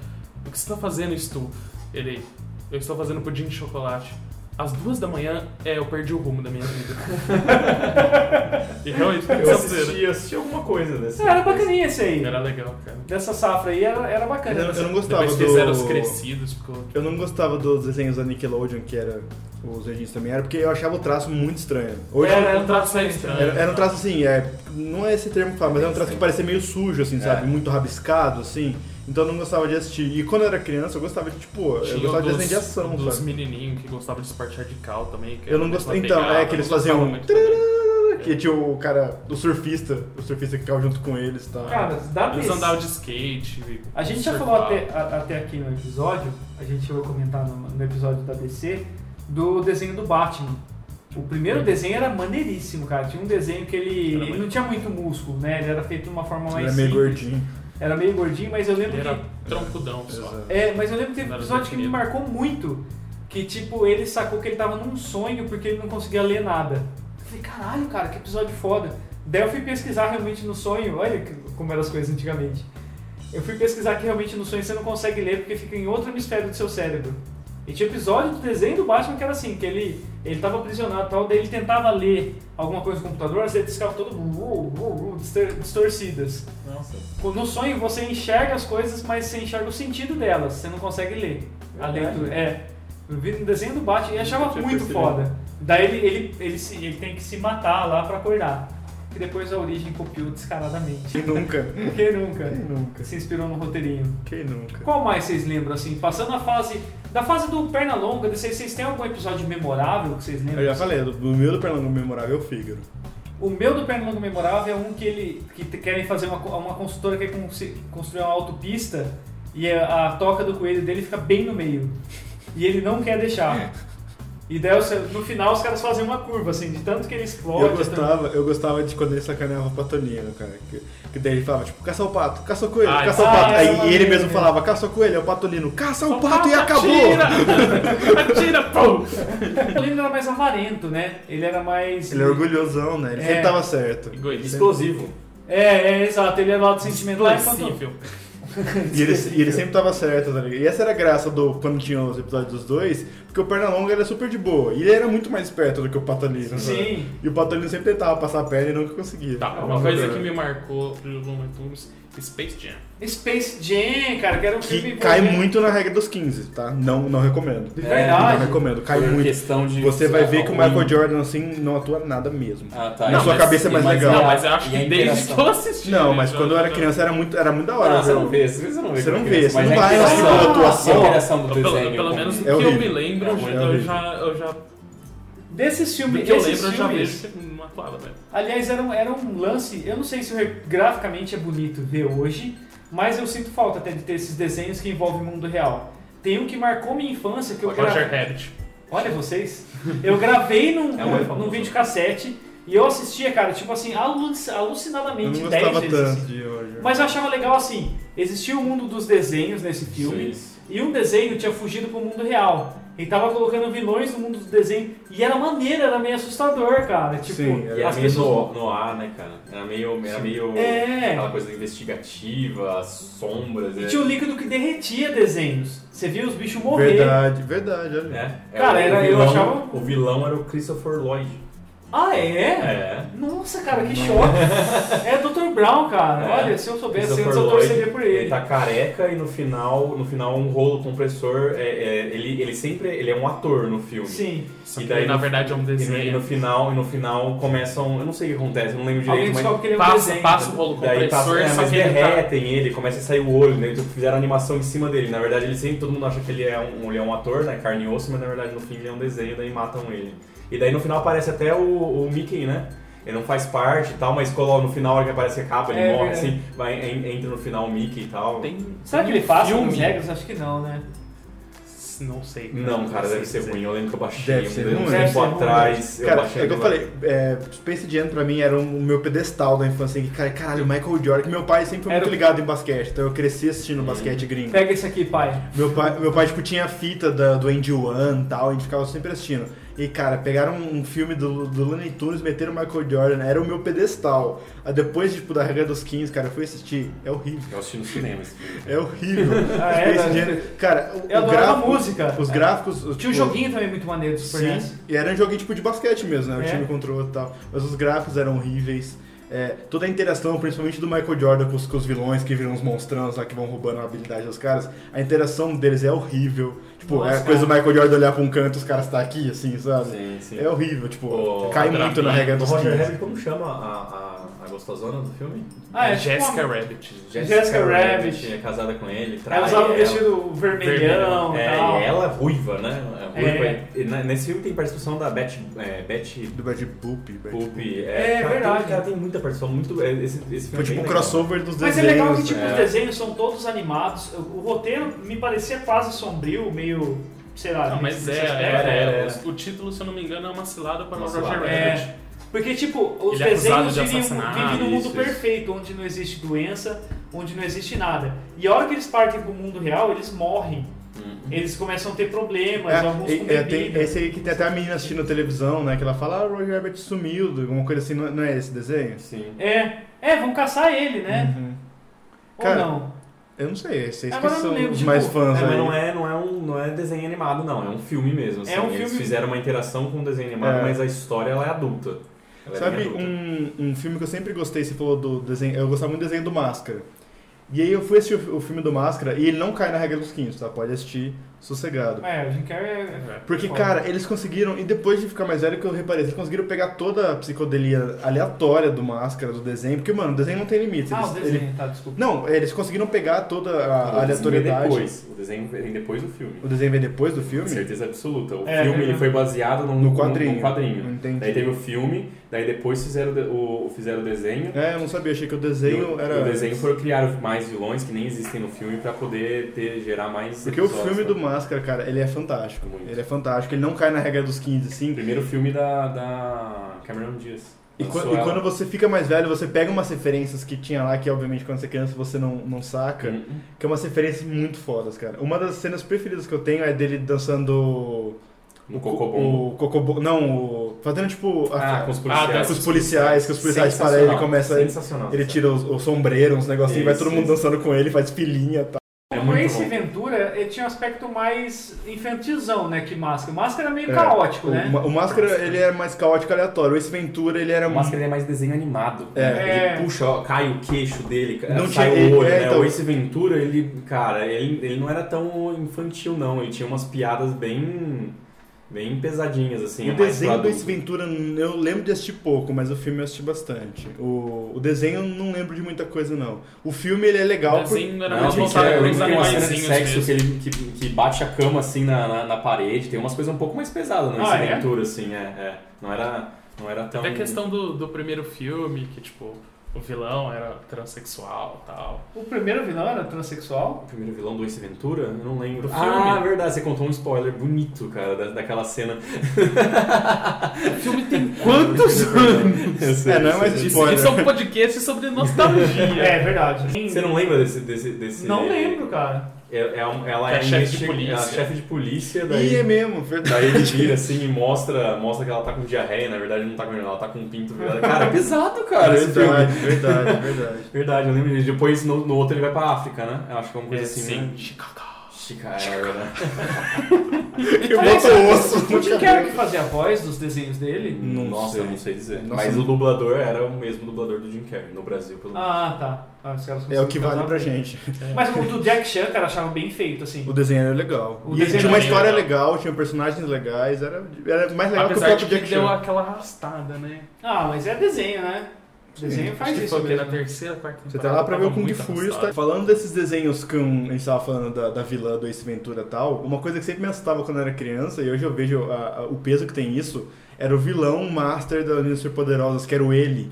O que você tá fazendo, Stu? Ele, eu estou fazendo pudim de chocolate. Às duas da manhã, é, eu perdi o rumo da minha vida. e realmente, Eu assisti, assisti alguma coisa desse. É, Era bacaninha esse aí. Era legal, cara. Dessa safra aí era, era bacana. Eu, eu não gostava Depois do... os crescidos, ficou. Eu não gostava dos desenhos da Nickelodeon, que era os anjinhos também, era porque eu achava o traço muito estranho. Hoje Era, Era um traço traço estranho. era, era um traço assim, é, não é esse termo que fala, mas era um traço que parecia meio sujo, assim, sabe? É. Muito rabiscado, assim. Então eu não gostava de assistir. E quando eu era criança, eu gostava de, tipo, eu Tinha gostava de dos- desenho de ação, Dos sabe? menininhos que gostavam de esporte radical também. que Eu era não gostava. Então, pegada, é que eles gostava faziam. Que tinha o cara, o surfista, o surfista que ficava junto com eles e tal. Cara, dá Eles pra andavam de skate. A gente já falou até, a- até aqui no episódio, a gente vai comentar no, no episódio da DC, do desenho do Batman. O primeiro desenho era maneiríssimo, cara. Tinha um desenho que ele, ele não tinha muito músculo, né? Ele era feito de uma forma Ele mais era meio simples. gordinho. Era meio gordinho, mas eu lembro Ele era que... troncudão só. Exato. É, mas eu lembro que teve um episódio que me marcou muito. Que, tipo, ele sacou que ele tava num sonho porque ele não conseguia ler nada. Eu falei, caralho, cara, que episódio foda. Daí eu fui pesquisar realmente no sonho, olha como eram as coisas antigamente. Eu fui pesquisar que realmente no sonho você não consegue ler porque fica em outro hemisfério do seu cérebro. E tinha episódio do desenho do Batman que era assim, que ele, ele tava aprisionado e tal, daí ele tentava ler alguma coisa no computador, letras ficavam todas uh, uh, uh, distor- distorcidas. Nossa. No sonho você enxerga as coisas, mas você enxerga o sentido delas, você não consegue ler. A leitura. É. Eu vi no desenho do Batman e achava muito percebido. foda. Daí ele, ele, ele, se- ele tem que se matar lá pra acordar. E depois a origem copiou descaradamente. Quem nunca? Quem nunca? Quem nunca? Se inspirou no roteirinho. Quem nunca? Qual mais vocês lembram, assim? Passando a fase. Da fase do Pernalonga, vocês, vocês têm algum episódio memorável que vocês lembram? Eu já falei, do meu do Pernambuco memorável é o Fígaro. O meu do Pernalonga Memorável é um que ele que querem fazer uma, uma consultora que quer construir uma autopista e a, a toca do coelho dele fica bem no meio. E ele não quer deixar. E daí no final os caras fazem uma curva, assim, de tanto que ele explode. Eu gostava, eu gostava de quando ele sacaneava o Patonino, cara. Que, que daí ele falava, tipo, caça o pato, caça o coelho, Ah, caça o ah, pato. Aí é ele mesmo falava, caça o coelho, é o Patolino, caça o pato e Atira! acabou! Atira, pum! O Lino era mais avarento, né? Ele era mais. Ele é orgulhosão, né? Ele É. sempre tava certo. Explosivo. É, é, exato, ele era lado sentimental enquanto. E ele, e ele sempre tava certo, tá ligado? E essa era a graça do quando tinha os episódios dos dois, porque o Pernalonga era super de boa. E ele era muito mais esperto do que o Patolino. sabe? Sim. E o Patolino sempre tentava passar a perna e nunca conseguia. Tá, É uma coisa que me marcou do Looney Tunes, Space Jam. Space Jam, cara, que era um filme. Que cai envolvendo- muito na regra dos 15, tá? Não, não recomendo. De É, verdade. Não recomendo, cai Por muito. questão de. Você vai ver que o ruim. Michael Jordan, assim, não atua nada mesmo. Ah, tá. Na sua cabeça é mais mas legal. Não, mas eu acho que desde que eu assisti. Não, né, mas quando eu era criança era muito, era muito da hora. Não, você viu? não vê, você não vê. Você não vê, você mas não a vai interação- assistir a atuação. Do Pelo, menos do É que eu me lembro, eu, já- Desses Do filmes. que eu esses lembro, eu já filmes- vejo que não atuava, velho. Aliás, era um, era um lance, eu não sei se graficamente é bonito ver hoje, mas eu sinto falta até de ter esses desenhos que envolvem o mundo real. Tem um que marcou minha infância, que eu Roger gravei. Rabbit. Olha vocês. Eu gravei num, É um num videocassete e eu assistia, cara, tipo assim, alu- Eu alucinadamente não 10 gostava vezes. tanto assim. de Roger. Mas eu achava legal assim, existia o mundo dos desenhos nesse filme, Isso. e um desenho tinha fugido pro mundo real. Ele tava colocando vilões no mundo do desenho e era maneiro, era meio assustador, cara. Tipo, Sim, era as meio pessoas. no, no ar, né, cara? Era meio. Era meio É. aquela coisa investigativa, as sombras. E é. tinha um líquido que derretia desenhos. Você via os bichos morrer. Verdade, verdade, olha. É. É, Cara, o era- eu vilão, achava- O vilão era o Christopher Lloyd. Ah, é? É. Nossa, cara, que choque. é Dr. Brown, cara. É. Olha, se eu soubesse antes, eu torceria por ele. Ele tá careca e no final, no final um rolo compressor. É, é, ele, ele sempre. Ele é um ator no filme. Sim. Só E que daí na verdade é um E no, e no desenho. final, e no final começam. Eu não sei o que acontece, eu não lembro Alguém direito, mas. descobre que ele é um Passa, desenho. passa o rolo Daí passa, compressor, é, mas ele tá... derretem ele, começa a sair o olho, né? Então fizeram animação em cima dele. Na verdade, ele sempre, todo mundo acha que ele é um, ele é um ator, né? Carne e osso, mas na verdade no fim ele é um desenho, daí matam ele. E daí no final aparece até o, o Mickey, né? Ele não faz parte e tal, mas no final, a hora que aparece a capa, ele É, morre verdade. assim, vai, en- entra no final o Mickey e tal. Tem, Será que tem ele um passa filme? as regras? Acho que não, né? Não sei. Não, cara, deve ser ruim. Eu lembro que eu baixei Deve um, ser um ruim. Deve tempo ser ruim. atrás. eu Cara, baixei é que eu aquilo lá. falei, é, Space Jam pra mim era um- o meu pedestal da infância. assim, que, cara, caralho, Michael Jordan, que meu pai sempre foi Era muito o- ligado em basquete, então eu cresci assistindo Hum. basquete gringo. Pega esse aqui, pai. Meu pai, meu pai tipo, tinha fita da, do Andy One e tal, a gente ficava sempre assistindo. E, cara, pegaram um filme do, do Looney Tunes, meteram o Michael Jordan, era o meu pedestal. Aí depois, tipo, da regra dos 15, cara, eu fui assistir, é horrível. Eu assisti no cinema. É horrível. Ah, é? Space Né? Jam, cara, o, Eu o gráfico, a música. Os gráficos... Tinha um tipo, joguinho também muito maneiro do Super NES. Sim, e era um joguinho tipo de basquete mesmo, né? O É. time outro e tal. Mas os gráficos eram horríveis. É, toda a interação, principalmente do Michael Jordan com os, com os vilões que viram os monstrãos lá que vão roubando a habilidade dos caras, a interação deles é horrível. Tipo, Nossa, é a coisa do. Michael Jordan olhar pra um canto e os caras tá aqui, assim, sabe? Sim, sim. É horrível, tipo, O- cai muito na regra dos Roger 15. Rabbit, como chama a, a, a gostosona do filme? Ah, é, É tipo Jessica uma- Rabbit. Jessica Rabbit. É casada com ele. trai Ela usava um ela. vestido vermelhão e É, tal. ela é ruiva, né? É ruiva. É. E na- Nesse filme tem participação da Betty, é, Betty Do Bad Boop. Boop. É, cara, verdade. Tem, cara, tem muita participação. Muito, é, esse, esse filme Foi é tipo um legal. crossover dos Mas é desenhos. legal que tipo, é. os desenhos são todos animados. O o roteiro me parecia quase sombrio, meio. sei lá. Não, mas é, aspecto. é, é, é. o- título, se eu não me engano, é uma cilada para Uma o Roger. Rabbit. É. Porque, tipo, os Ele é desenhos de vivem, num mundo isso, isso. perfeito, onde não existe doença, onde não existe nada. E a hora que eles partem pro mundo real, eles morrem. Hum. Eles começam a ter problemas, É, alguns com é, é, tem, esse aí que tem até a menina assistindo televisão, né? Que ela fala, ah, o Roger Rabbit sumiu, alguma coisa assim, não é, não é esse desenho? Sim. É, é, vão caçar ele, né? Uhum. Ou Cara, não? Eu não sei, esses que Agora são lembro, os tipo, mais fãs É, aí. mas não é, não, é um, não é desenho animado, não. É um filme mesmo. Assim. É um Eles filme- fizeram uma interação com o desenho animado, É. mas a história ela é adulta. Ela é Sabe um, um filme que eu sempre gostei, você falou do desenho, eu gostava muito do desenho do Máscara. E aí eu fui assistir o, o filme do Máscara e ele não cai na regra dos quintos, tá? Pode assistir sossegado. É, o Jim Carrey é... É. Porque, Foda. cara, eles conseguiram, e depois de ficar mais velho que eu reparei, eles conseguiram pegar toda a psicodelia aleatória do Máscara, do desenho, porque, mano, o desenho não tem limites. Ah, eles, o desenho, ele- tá, desculpa. não, eles conseguiram pegar toda a O desenho vem aleatoriedade. depois. O desenho vem depois do filme. O desenho vem depois do filme? Certeza absoluta. O É, filme é, ele é. foi baseado num, No quadrinho. num quadrinho. Entendi. Daí teve o filme, daí depois fizeram o fizeram o desenho. É, eu não sabia, achei que o desenho o, era. o desenho foram criar mais vilões que nem existem no filme pra poder ter, gerar mais. Porque o filme do? Máscara, cara, ele é fantástico. Muito. Ele é fantástico, ele não cai na regra dos 15, O assim. primeiro filme da, da Cameron Diaz. E, Lançou quan- e quando você fica mais velho, você pega umas referências que tinha lá, que obviamente quando você é criança você não, não saca, Hum, que é umas referências muito fodas, cara. Uma das cenas preferidas que eu tenho é dele dançando. Cocobombo. O Cocobombo. Não, o. Fazendo tipo. a- Ah, com os Ah, policiais. com os policiais, que os policiais param ele começa. Sensacional. Ele tira o, o sombreiro, uns negocinhos, Isso, vai todo mundo isso. dançando com ele, faz filinha e tal. É o Ace bom. Ventura ele tinha um aspecto mais infantilzão, né, que Máscara. Máscara é meio É, caótico, o, né? Ma- o Máscara, ele é mais caótico aleatório. O Ace Ventura, ele era O Máscara ele é mais desenho animado. É. É. Ele puxa, ó, cai o queixo dele, Não sai tinha- o olho, é, né? então- O Ace Ventura, ele, cara, ele, ele não era tão infantil, não. Ele tinha umas piadas bem, bem pesadinhas, assim. O é desenho do. Ace Ventura, eu lembro de assistir pouco, mas o filme eu assisti bastante. O, o desenho eu não lembro de muita coisa, não. O filme, ele é legal O desenho era Não, mais voltado tem uma cena de sexo que, ele, que, que bate a cama assim na, na, na parede, tem umas coisas um pouco mais pesadas no Ah, Ace é? Ventura, assim, é, é. Não era, não era tão... Até a questão do, do primeiro filme, que tipo, o vilão era transexual e tal. O primeiro vilão era transexual? O primeiro vilão do Ace Ventura? Eu não lembro. Do filme. Ah, verdade, você contou um spoiler bonito, cara, da, daquela cena. O filme tem quantos anos? É, não é mais spoiler. Isso é um podcast sobre nostalgia. É, verdade. Você não lembra desse. desse, desse Não lembro, cara. É, é um- ela é, é chefe de polícia. ela é chefe de polícia, daí. Ih, é mesmo, verdade. Daí ele vira assim e mostra, mostra que ela tá com diarreia, na verdade não tá com ela tá com um pinto virado. Cara, é pesado, cara. Verdade, verdade, verdade. Verdade, eu lembro disso. Depois no, no outro ele vai pra África, né? Eu acho que é uma coisa É, assim, sim, né? Chicago. Chicago, né? Eu boto osso O Jim Carrey que fazia a voz dos desenhos dele? Não Nossa, sei. eu não sei dizer. Nossa, Mas não- o dublador era o mesmo dublador do Jim Carrey, no Brasil, pelo menos. Ah, tá. Ah, É o que vale pra gente. Mas o do Jack Chan, cara, achava bem feito, assim. O desenho era legal. O e tinha uma história legal. legal, tinha personagens legais, era, era mais legal Apesar que o de próprio que Jack deu Chan. aquela arrastada, né? Ah, mas é desenho, né? Desenho faz isso foi quê? mesmo. na terceira, quarta Você tá lá pra ver o Kung Fu e tá falando desses desenhos que um- a gente tava falando da, da vilã do Ace Ventura e tal. Uma coisa que sempre me assustava quando eu era criança, e hoje eu vejo a- a- o peso que tem isso, era o vilão master das Meninas Superpoderosas, que era o ele.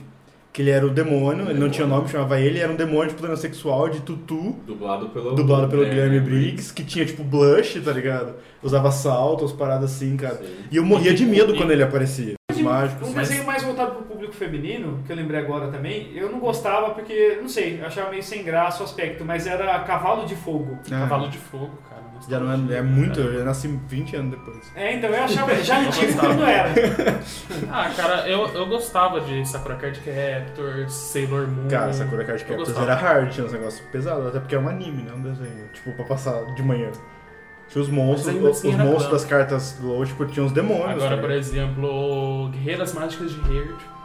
Que ele era o demônio, ele não tinha nome, chamava ele, era um demônio de poder sexual de tutu, Dublado pelo. dublado pelo é, Guilherme Briggs, que tinha tipo blush, tá ligado? Usava salto, as paradas assim, cara. Sim. E eu morria de medo quando ele aparecia. Os mágicos. Um Mas- desenho mais voltado pro feminino, que eu lembrei agora também, eu não gostava porque, não sei, eu achava meio sem graça o aspecto, mas era Cavalo de Fogo. Ah, Cavalo de Fogo, cara. Já não é, é muito, eu nasci 20 anos depois. É, então eu achava já antigo quando era. Ah, cara, eu, eu gostava de Sakura Card Captors, Sailor Moon. Cara, Sakura Card gostava. era hard, tinha uns negócios pesados, até porque é um anime, né? Um desenho. Tipo, pra passar de manhã. Tinha os monstros, os, assim os monstros das cartas Glow, tipo, tinha uns demônios. Agora, tá por exemplo, Guerreiras Mágicas de Heard.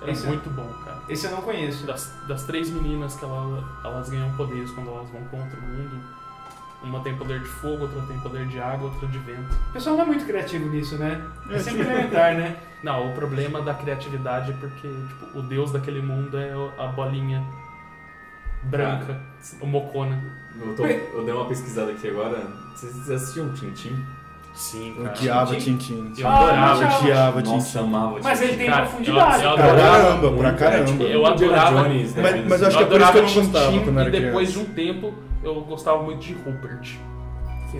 Era Esse é- muito bom, cara. Esse eu não conheço. Das, das três meninas que ela, elas ganham poderes quando elas vão contra o mundo. Uma tem poder de fogo, outra tem poder de água, outra de vento. O pessoal não é muito criativo nisso, né? É É, sempre tipo- elementar, né? Não, o problema da criatividade é porque tipo, o deus daquele mundo é a bolinha branca, o Mocona. Eu, tô- eu dei uma pesquisada aqui agora. Vocês assistiam Tintin? Sim, Eu cara. odiava Tintin. Tintin. Eu adorava. eu Eu odiava Nossa, Tintin. amava Mas ele tem profundidade. eu- eu Pra caramba, pra caramba. Eu adorava- Jones, né, Mas- mas eu acho que é por isso adorava que eu não gostava Tintin quando eu era E depois criança. de um tempo, eu gostava muito de Rupert.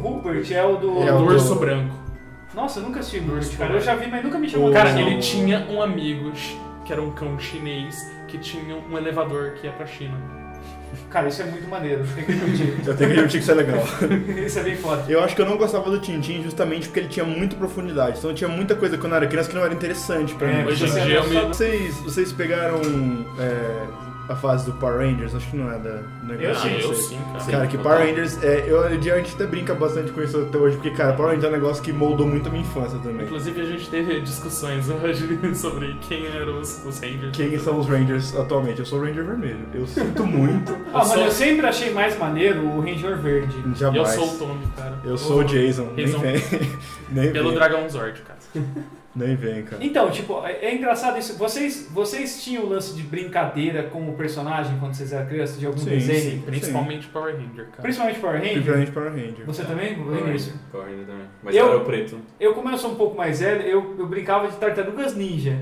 Rupert é o do. É o do urso branco. Nossa, eu nunca assisti Rupert, urso cara. Eu já vi, mas nunca me chamou Cara, ele tinha um amigo que era um cão chinês que tinha um elevador que ia pra China. Cara, isso é muito maneiro, tem que admitir. Eu tenho que admitir que isso é legal. isso é bem foda. Eu acho que eu não gostava do Tintin justamente porque ele tinha muita profundidade. Então tinha muita coisa quando eu era criança que não era interessante pra É, mim. Hoje em dia eu me. Vocês, vocês pegaram é, a fase do Power Rangers? Acho que não é da. É Eu sim, eu sim, cara. Cara, que Power Rangers, é, eu, a gente até brinca bastante com isso até hoje, porque, cara, Power Rangers é um negócio que moldou muito a minha infância também. Inclusive a gente teve discussões hoje sobre quem eram os, os Rangers. Quem são os Rangers atualmente? Eu sou o Ranger Vermelho. Eu sinto muito. Ah, mano, sou- eu sempre achei mais maneiro o Ranger Verde. Eu Jamais. sou o Tommy, cara. Eu sou o Jason. Nem Jason. vem. Nem Pelo vem. Dragão Zord, cara. Nem vem, cara. Então, tipo, é é engraçado isso. Vocês, vocês tinham o lance de brincadeira com o personagem quando vocês eram crianças, de algum Sim, desenho? sim. Principalmente Power Ranger, cara. Principalmente Power Ranger? Principalmente Power Ranger. Você também? Power Ranger, Ranger? Power Ranger também. Mas Eu- era o preto. Eu, como eu sou um pouco mais velho, eu, eu brincava de tartarugas ninja.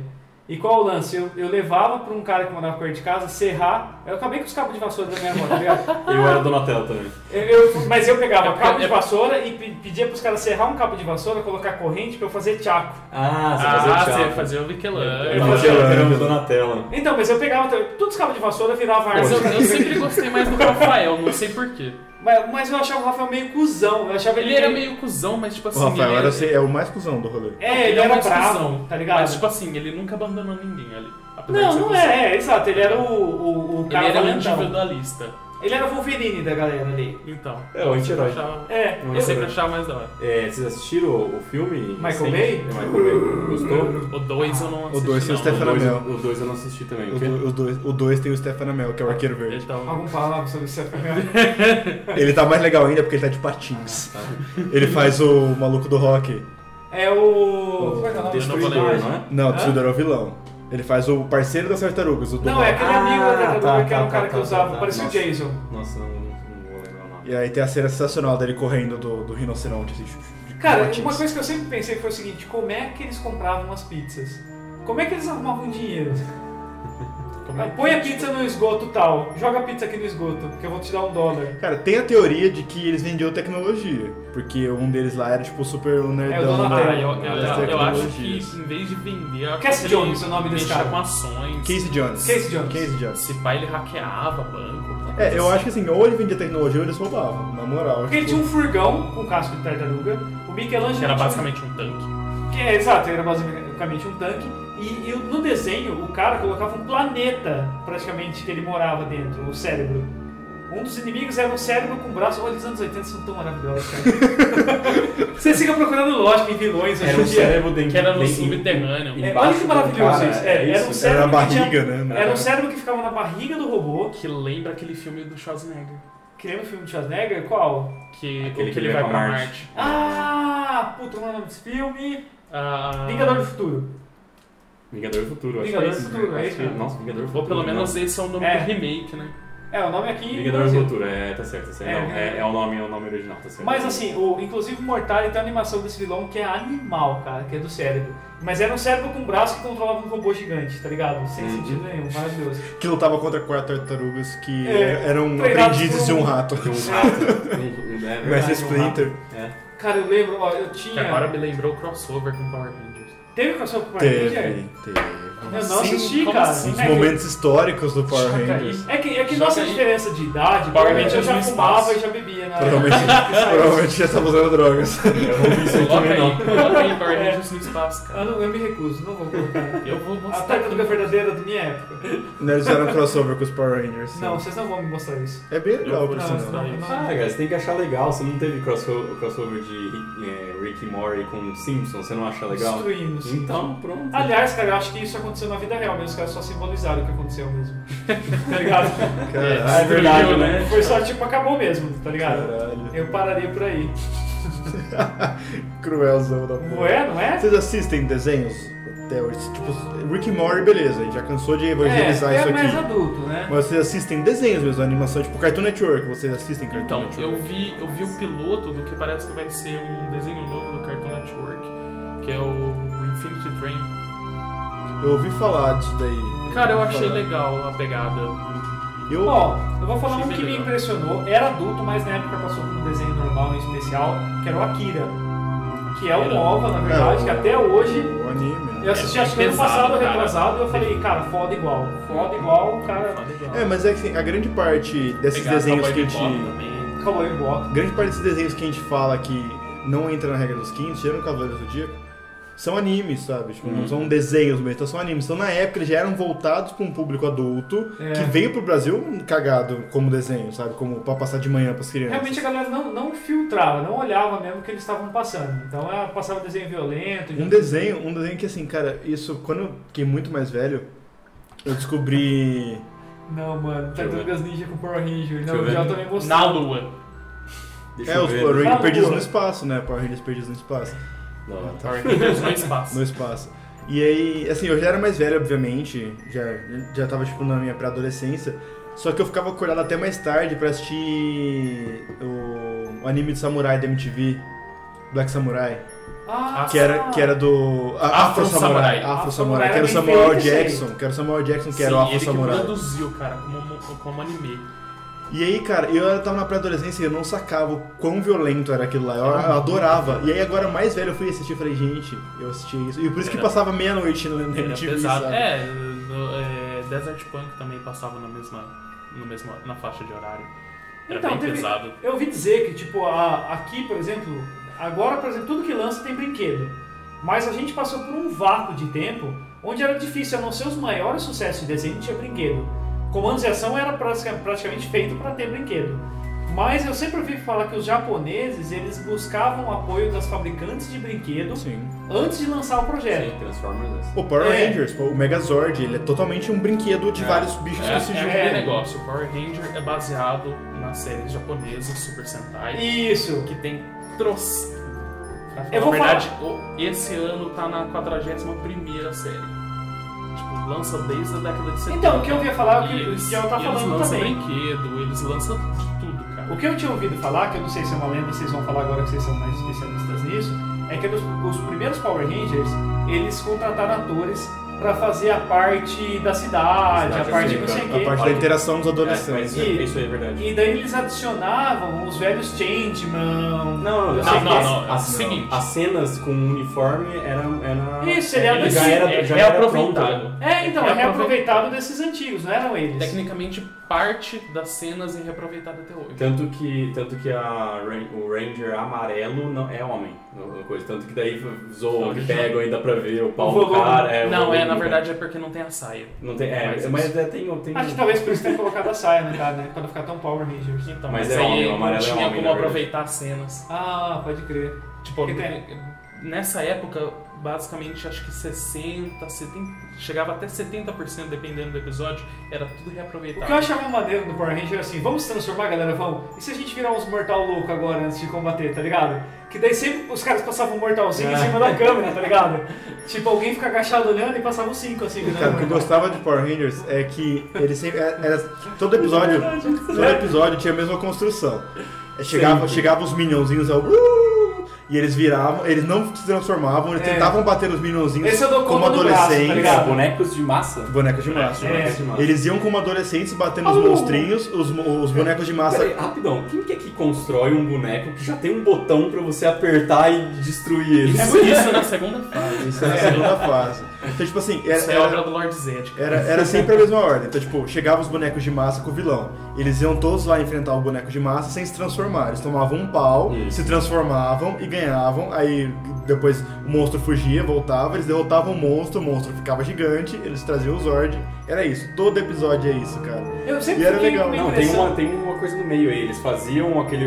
E qual o lance? Eu, eu levava pra um cara que morava perto de casa serrar. Eu acabei com os cabos de vassoura da minha avó, tá ligado? Eu era Donatello também. Eu- eu- mas eu pegava É cabo de é- vassoura e pe- pedia pros caras serrar um cabo de vassoura, colocar corrente pra eu fazer tchaco. Ah, você Ah, fazia você teatro. fazia o Eu Michelangelo. fazia Donatello. era o Donatello. Então, mas eu pegava todos os cabos de vassoura virava Mas eu, eu sempre gostei mais do Rafael, não sei porquê. Mas, mas eu achava o Rafael meio cuzão. Eu achava Ele era meio cuzão, mas tipo assim. O Rafael ele era, assim, é o mais cuzão do rolê. É, ele, Ele é era mais bravo, cuzão, tá ligado? Mas tipo assim, ele nunca abandonou ninguém ali. apesar de não, não cuzão. é, é, exato. Ele era o, o, o Ele cara era um individualista. Ele era o Wolverine da galera ali. Então. É, o anti-herói. achava- É, Eu sempre achava mais da hora. É, vocês assistiram o, o filme? Michael? Bay? É, Michael Bay. Gostou? O 2 eu não assisti. tem o não. Stefan O dois, Amell. o dois eu não assisti também. O, O quê? do- o dois, o dois tem o Stefan Amell, que é o arqueiro verde. Então, algum palavra sobre isso. Ele tá mais legal ainda porque ele tá de patins. Tá. Ele faz o maluco do rock. É o. Como é que é o nome Destruidor, não é? Não, o? Destruidor é o vilão. Ele faz o parceiro das tartarugas, o do Não, é aquele amigo da Ah, tartaruga tá, que era um tá, cara tá, que tá, usava, tá. parecia o. Jason. Nossa, não, não vou lembrar o nome. E aí tem a cena sensacional dele correndo do, do rinoceronte. Assim, de Cara, uma coisa que eu sempre pensei foi o seguinte: como é que eles compravam as pizzas? Como é que eles arrumavam dinheiro? como é Ah, Põe a pizza no esgoto tal, joga a pizza aqui no esgoto, que eu vou te dar um dólar. Cara, tem a teoria de que eles vendiam tecnologia. Porque um deles lá era tipo super nerdão. É, o Donatello. da- Ah, eu, eu, das eu acho que em vez de vender. eu ele Jones, o nome desse cara. com ações. Casey Jones. Casey Jones. Casey Jones. Se pai ele hackeava banco. É, eu acho que assim, ou ele vendia tecnologia ou eles roubavam, na moral. Porque ele tinha um furgão com casco de tartaruga, o Michelangelo Que era basicamente um tanque. Que é, exato, era basicamente um tanque. E, e no desenho, o cara colocava um planeta, praticamente, que ele morava dentro, o cérebro. Um dos inimigos era um cérebro com braço. Olha, os anos 80 são tão maravilhosos, cara. Vocês ficam procurando lógica em vilões Era um dia. cérebro dentro Que era no subterrâneo. É, olha que maravilhoso cara, isso. É, era um isso. cérebro Era na que tinha- barriga, né? Era um cérebro que ficava na barriga do robô. Que lembra aquele filme do Schwarzenegger. Que lembra o filme de Schwarzenegger? Qual? Que, Aquele que que ele vai pra Marte. Marte. Ah, puta, é o nome desse filme? Ah, Vingador do Futuro. Vingador do Futuro, acho Vingador que é do esse. Futuro, é isso que- mesmo. Nossa, Vingador do Ou Futuro. pelo menos não. esse é o nome É. do remake, né? É, o nome aqui. Vingador do Futuro, é, tá certo, tá certo. É, Não, é, é o nome, é o nome original, tá certo. Mas assim, o, inclusive o Mortari tem uma animação desse vilão que é animal, cara, que é do cérebro. Mas era um cérebro com um braço que controlava um robô gigante, tá ligado? Sem Uhum. sentido nenhum, maravilhoso. Que lutava contra quatro tartarugas que É, eram aprendizes por de um rato. Tem um rato. um, um, é Mestre um Splinter. rato. É. Cara, eu lembro, ó, eu Que tinha. agora me lembrou o crossover com Power Rangers. Teve com a sua Power Ranger? Teve, Eu não assim? assisti, Como cara. assim? Os É que- momentos históricos do Power Rangers. É que, é que nossa diferença de idade, Power provavelmente eu Rangers já fumava espaço. e já bebia, né? Provavelmente, provavelmente já estava usando drogas. Eu não vi isso aí também, não. coloca aí Power É. Rangers no espaço, cara. Eu, não- eu me recuso, não vou colocar. Eu vou A mostrar. tartaruga verdadeira da minha época. Né, Eles fizeram um crossover com os Power Rangers. sim. Não, vocês não vão me mostrar isso. É bem legal, por vou sinal. Ah, cara, você tem que achar legal. Você não teve crossover, de Rick, é, Rick e Morty com Simpsons, você não acha legal? Destruímos. Então, pronto. Aliás, cara, eu acho que isso aconteceu na vida real mesmo, os caras só simbolizaram o que aconteceu mesmo. tá ligado? Caralho. Ah, é verdade, né? Foi só tipo, acabou mesmo, tá ligado? Caralho. Eu pararia por aí. Cruelzão da porra. Não é, não é? Vocês assistem desenhos até hoje? Tipo, Rick Morty, beleza, a gente já cansou de evangelizar é, isso é mais aqui. adulto, né? Mas vocês assistem desenhos mesmo, animação, tipo Cartoon Network, vocês assistem Cartoon Então, Network? eu vi, eu vi o piloto do que parece que vai ser um desenho novo do Cartoon Network, que é o Infinity Train. Eu ouvi falar disso daí. Cara, eu achei falar. legal a pegada. Eu, Ó, eu vou falar Achei um que me legal. impressionou, era adulto, mas na época passou como desenho normal em especial, que era o Akira. Que é o Akira. OVA, na verdade, É, que até hoje o anime. Eu assisti É acho que ano passado, cara. retrasado, e eu falei, cara, foda igual. Foda igual, cara. Foda igual. É, mas é que assim, a grande parte desses Pegar desenhos que a gente. Cowboy Bebop. Grande parte desses desenhos que a gente fala que não entra na regra dos 15, tirando Cavaleiros do Zodíaco, são animes, sabe? Tipo, não Uhum. são desenhos mesmo, então são animes. Então na época eles já eram voltados para um público adulto É. que veio pro Brasil cagado como desenho, sabe? Como pra passar de manhã pras crianças. Realmente a galera não, não filtrava, não olhava mesmo o que eles estavam passando. Então ela passava desenho violento. Um desenho, um desenho que assim, cara, isso quando eu fiquei muito mais velho, eu descobri. Não, mano, Tartarugas Ninja com Power Ranger. Não, eu já também mostrei. Na lua. Deixa é, os. Power Rangers perdidos no espaço, né? Power Rangers perdidos no espaço. Não, não. Power Rangers no espaço. No espaço. E aí, assim, eu já era mais velho, obviamente, já, já tava, tipo, na minha pré-adolescência, só que eu ficava acordado até mais tarde pra assistir o, o anime de samurai da MTV, Black Samurai, Ah, que era, que era do a- Afro Samurai, Afro-Samurai. Afro Samurai, que era o Samuel Jackson, que era o Samuel Jackson, que era o Afro ele que Samurai. produziu, cara, como, como anime. E aí, cara, eu tava na pré-adolescência e eu não sacava o quão violento era aquilo lá. Eu, eu adorava. E aí, agora mais velho, eu fui assistir e falei, gente, eu assisti isso. E por isso que Era- passava meia-noite no Era MTV, pesado. sabe? É, no, é, Desert Punk também passava na mesma, no mesmo, na faixa de horário. Era Então, bem teve- pesado. Eu ouvi dizer que, tipo, a- aqui, por exemplo, agora, por exemplo, tudo que lança tem brinquedo. Mas a gente passou por um vácuo de tempo onde era difícil, a não ser os maiores sucessos de desenho, tinha brinquedo. Comandos e ação era pratica- praticamente feito para ter brinquedo. Mas eu sempre ouvi falar que os japoneses, eles buscavam o apoio das fabricantes de brinquedo Sim. antes de lançar o projeto. Sim, Transformers é assim. O Power É. Rangers, o Megazord, ele é totalmente um brinquedo de É. vários bichos É, que se é juntam. aquele negócio. O Power Ranger é baseado nas séries japonesas Super Sentai, Isso. que tem troço. Pra falar Eu a vou verdade, o- esse ano tá na 41 série. Tipo, lança desde a década de 70. Então, o que eu ouvia falar, o que o eles, ela tá e eles falando lançam também. brinquedo, eles lançam tudo, cara. O que eu tinha ouvido falar, que eu não sei se é uma lenda, vocês vão falar agora que vocês são mais especialistas nisso, é que os, os primeiros Power Rangers, eles contrataram atores pra fazer a parte da cidade, a Cidade, parte sim, não sei o A quê. parte da interação dos É, adolescentes. é- isso aí é verdade. E daí eles adicionavam os velhos Changeman. Não, não, sei não, que- não, é o As, seguinte. as cenas com uniforme eram. Era, Isso, ele era já desse- era, é, já é era aproveitado. pronto. É, então, É é aprove- reaproveitado desses antigos, não eram eles. Tecnicamente, parte das cenas é reaproveitada até hoje. Tanto que, tanto que a, o Ranger amarelo não é homem. No- no coisa. Tanto que daí zoam, que pegam ainda pra ver o pau O do cara. É, não, é, na verdade é porque não tem a saia. Não tem, é, Mas mas, é, tem, tem Acho que talvez por isso tenha colocado a saia, né, cara, né? Pra não ficar tão Power Rangers. Então, Mas mas, é aí homem, o não amarelo é tinha homem, como aproveitar as cenas. Ah, pode crer. Tipo, tem- nessa época, basicamente, acho que 60, 70, chegava até 70%, dependendo do episódio, era tudo O reaproveitado. que eu achava maneiro do Power Ranger é assim, vamos se transformar, galera, vamos. E se a gente virar uns mortal louco agora antes de combater, tá ligado? Que daí sempre os caras passavam um mortalzinho em É. cima da câmera, tá ligado? tipo, alguém fica agachado olhando e passava os cinco assim, Cara, o que eu gostava de Power Rangers é que ele sempre. Era, era- todo episódio. Todo episódio tinha a mesma construção. É, Chegava, Sempre. chegava os minionzinhos ao. E eles viravam, eles não se transformavam, eles É. tentavam bater os minionzinhos Esse eu dou como do braço, tá adolescentes. bonecos de massa. bonecos de massa. É. Bonecos de massa. Eles iam como adolescentes batendo os Oh. monstrinhos, os, os bonecos de massa. Peraí, rapidão, quem que é que constrói um boneco que já tem um botão pra você apertar e destruir ele? Isso, isso na segunda fase. Isso é a segunda fase. Então, tipo assim, era, Isso é era- obra do Lord Zed. Era, era sempre a mesma ordem. Então, tipo, chegavam os bonecos de massa com o vilão. Eles iam todos lá enfrentar o boneco de massa sem se transformar. Eles tomavam um pau, Isso. se transformavam e ganhavam. Aí depois o monstro fugia, voltava, eles derrotavam o monstro, o monstro ficava gigante, eles traziam o Zord. Era isso. Todo episódio é isso, cara. Eu sempre E era legal. Não, tem uma, tem uma coisa no meio aí. Eles faziam aquele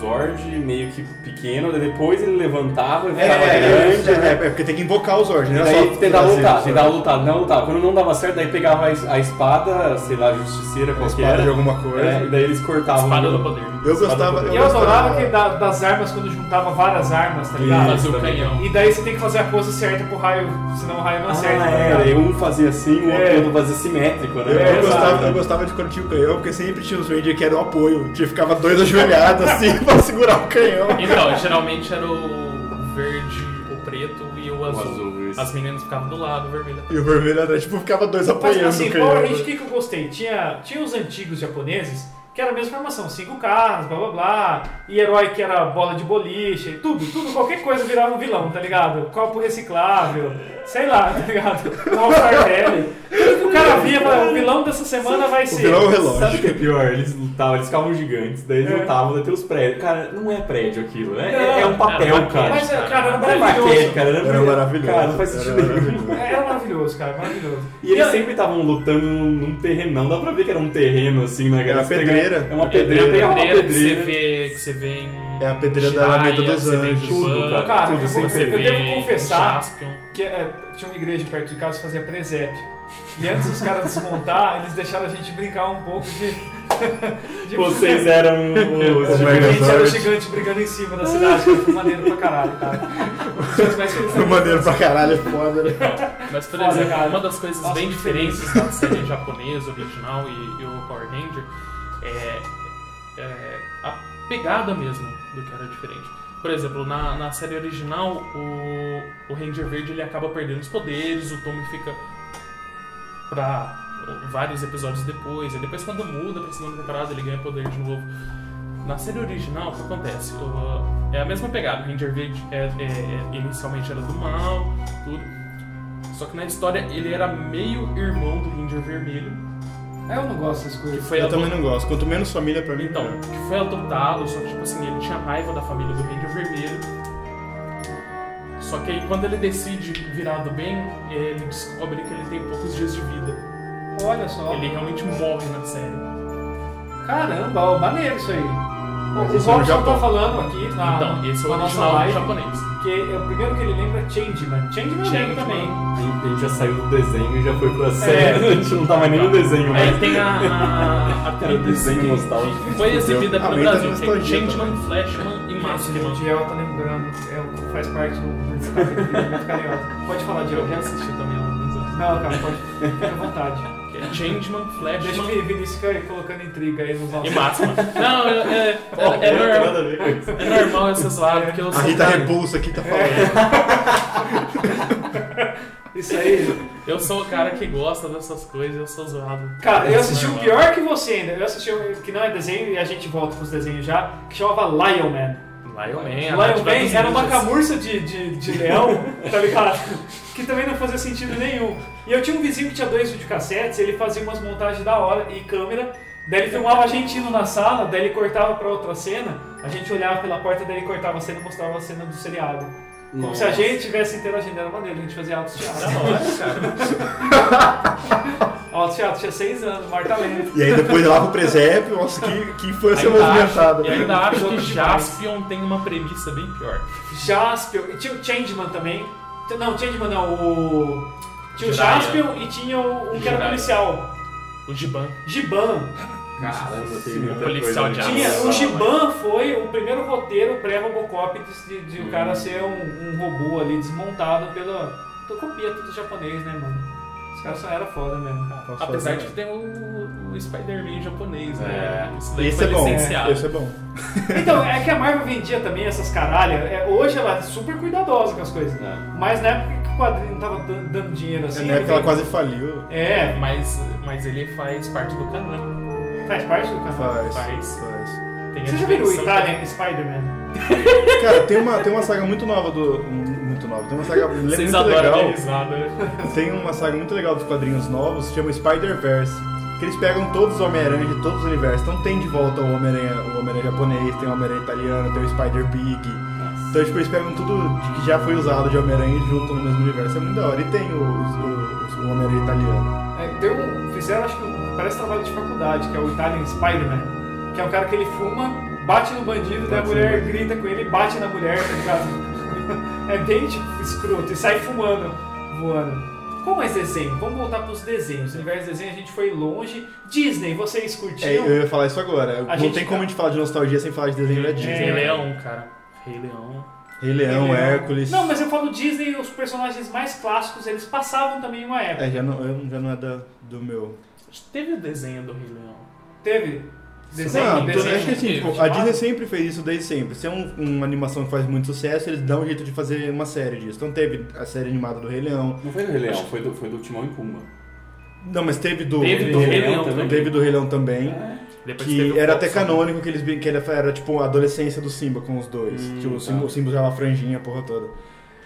Zord meio que pequeno, daí depois ele levantava e É, ficava é, grande. é, né? é, é porque tem que invocar o Zord, né? daí Só tentava trazer lutar, o Zord. tentava lutar, não lutar. Quando não dava certo, daí pegava a es- a espada, sei lá, justiceira A qualquer. espada de alguma coisa. É, e daí eles cortavam. Espada do poder. Eu gostava. E eu adorava que da- das armas, quando juntava várias armas, tá ligado? O também. canhão. E daí você tem que fazer a pose certa pro raio, senão o raio não Ah, acerta. tá é, daí um fazia assim, o É. outro fazia simétrico, né? Eu, É, eu gostava, eu gostava de quando tinha o canhão, porque sempre tinha os Ranger que eram apoio. Tinha ficava dois ajoelhados assim pra segurar o canhão. Então, geralmente era o verde, o preto e o azul. azul. As meninas ficavam do lado, o vermelho. E o vermelho atrás, tipo, ficava dois Mas apoiando assim, o canhão. Power o que, que eu gostei? Tinha, tinha os antigos japoneses, que era a mesma formação, cinco caras, blá blá blá, e herói que era bola de boliche, tudo, tudo, qualquer coisa virava um vilão, tá ligado? Copo reciclável, sei lá, tá ligado? Um All-Star. Tudo o cara via, o vilão dessa semana vai O ser. vilão é o relógio. Sabe o que é pior? Eles lutavam, eles ficavam gigantes, daí eles É. lutavam, daí tem os prédios. Cara, não é prédio aquilo, né? Não. É, é um papel, Era cara. Mas, cara, era Não é maravilhoso. cara. Era, Era maravilhoso. Cara, não faz Era sentido nenhum. maravilhoso. Era maravilhoso, cara, maravilhoso. E eles eu- sempre estavam lutando num, num terrenão, dá pra ver que era um terreno assim, né? É cara? a Você pega- pedreira. É uma É pedreira, a é uma pedreira que você vê, que você vê em. É a pedreira da Alameda dos Anjos. Tudo, Tudo, cara. Cara, Tudo, eu, eu vê devo confessar Jaspion. que é, tinha uma igreja perto de casa que fazia presépio. E antes dos caras desmontar, eles deixaram a gente brincar um pouco de. de Vocês eram os A gente era o gigante brigando em cima da cidade, que foi maneiro pra caralho, cara. Foi maneiro pra caralho, é foda, né? Mas, por Foda, exemplo, cara. uma das coisas Nossa, bem diferentes da série japonesa original e, e o Power Ranger é, é a pegada mesmo do que era diferente. Por exemplo, na, na série original, o, o Ranger Verde ele acaba perdendo os poderes, o Tommy fica pra vários episódios depois, e depois quando muda pra segunda temporada ele ganha poder de novo. Na série original, o que acontece? O- é a mesma pegada, o Ranger Verde é, é- é- inicialmente era do mal, tudo. Só que na história ele era meio irmão do Ranger Vermelho, Eu não gosto dessas coisas. foi Eu também não gosto. Quanto menos família pra mim, então, que foi adotado, só que tipo assim, ele tinha raiva da família do Ranger Vermelho. Só que aí quando ele decide virar do bem, ele descobre que ele tem poucos dias de vida. Olha só. Ele realmente morre na série. Caramba, ó, maneiro isso aí. Mas o isso é Robson tá falando aqui na, então, esse é o na nossa original live, japonês. que é o primeiro que ele lembra é Changeman. Changeman lembro Changeman. também. A gente já saiu do desenho e já foi pra série. A gente não tá mais nem no desenho, Aí mas. tem a, a, a trilha desenho que nostálgico. foi exibida aqui no Aumenta a Brasil, é Changeman, Flashman e O Maskman. Diel tá lembrando, é, o faz parte do aqui, é muito carinhoso. Pode falar, Diel. Eu reassisti também há alguns anos. Não, cara, pode. Fica à vontade. Que é Changeman, Deixa o Flashman Vinícius ficar colocando intriga aí nos e. Maskman. Não, é, é, Pô, é, é normal- a ver isso. é normal essas porque eu A sou Rita cara- Repulsa aqui tá falando. Isso aí. Eu sou o cara que gosta dessas coisas, eu sou zoado. Cara, eu assisti o Normal. pior que você ainda. Eu assisti o que não é desenho e a gente volta pros desenhos já, que chamava Lion Man. Lion Man, Lion Man era uma camurça de, de, de leão, tá ligado? Que também não fazia sentido nenhum. E eu tinha um vizinho que tinha dois videocassetes, ele fazia umas montagens da hora e câmera. Daí ele filmava a gente indo na sala, daí ele cortava pra outra cena, a gente olhava pela porta, daí ele cortava a cena e mostrava a cena do seriado. Como se a gente estivesse interagindo, era maneiro, a gente fazia autos teatro. Da hora, cara. Autos teatro, tinha seis anos, Marta Lento. E aí depois lá pro presépio, nossa, que, que infância Ainda movimentada. acho, e ainda acho que. Jaspion tem uma premissa bem pior. Jaspion, e tinha o Changeman também. Não, Changeman não, o. Tinha o Jiraiya. Jaspion e tinha o, um que era Jiraiya. policial. O Giban. Giban. Caramba, tem Sim, muita policial coisa de ali. Tinha, o Giban foi o primeiro roteiro pré-Robocop de, de, de o Hum. cara ser um, um robô ali desmontado pela. Tu copia tudo japonês, né, mano? Os caras só eram foda mesmo. Posso Apesar fazer? de que tem o, o Spider-Man japonês, É. né? Isso daí Esse foi é bom, licenciado. esse é bom. Então, é que a Marvel vendia também essas caralhas. É, hoje ela é super cuidadosa com as coisas. É. Mas na época que o quadrinho não tava dan- dando dinheiro assim. Na época ela quase faliu. É, Mas, mas ele faz parte do canon. faz parte do canal. Faz, Faz. faz. Você já viu o Italian Spider-Man? Cara, tem uma, tem uma saga muito nova do. Muito nova. Tem uma saga muito Vocês adoram legal. risada, né? Tem uma saga muito legal dos quadrinhos novos, se chama Spider-Verse. Que eles pegam todos os Homem-Aranha de todos os universos. Então tem de volta o Homem-Aranha o Homem japonês, tem o Homem-Aranha italiano, tem o Spider-Pig. Então, tipo, eles pegam tudo de que já foi usado de Homem-Aranha e juntam no mesmo universo. É muito da hora. E tem o, o, o Homem-Aranha italiano. É, tem um, fizeram, acho que parece trabalho de faculdade, que é o Italian Spider-Man. Que é um cara que ele fuma, bate no bandido, daí a mulher bandido. grita com ele e bate na mulher, tá ligado? é bem, tipo, escroto. E sai fumando, voando. Qual mais desenho? Vamos voltar pros desenhos. No universo de desenho a gente foi longe. Disney, vocês É, curtiam? eu ia falar isso agora. A Não gente tem tá- como a gente falar de nostalgia sem falar de desenho da Disney. Rei É. Leão, cara. Rei Leão. Rei Leão, Rei Leão. Hércules. Não, mas eu falo Disney, os personagens mais clássicos, eles passavam também uma época. É, já não, já não é da, do meu. Teve o desenho do Rei Leão. Teve desenho, Não, desenho. acho que assim, tipo, a. Disney sempre fez isso desde sempre. Se é um- uma animação que faz muito sucesso, eles dão um jeito de fazer uma série disso. Então teve a série animada do Rei Leão. Não foi do Rei Leão, foi do, foi do Timão e Pumba. Não, mas teve do. Teve do do Rei Leão também. Teve do Rei Leão também. É. Que o era até canônico que eles que era, era tipo a adolescência do Simba com os dois. Hum, tipo, o tá. Simba, o Simba usava franjinha, a porra toda.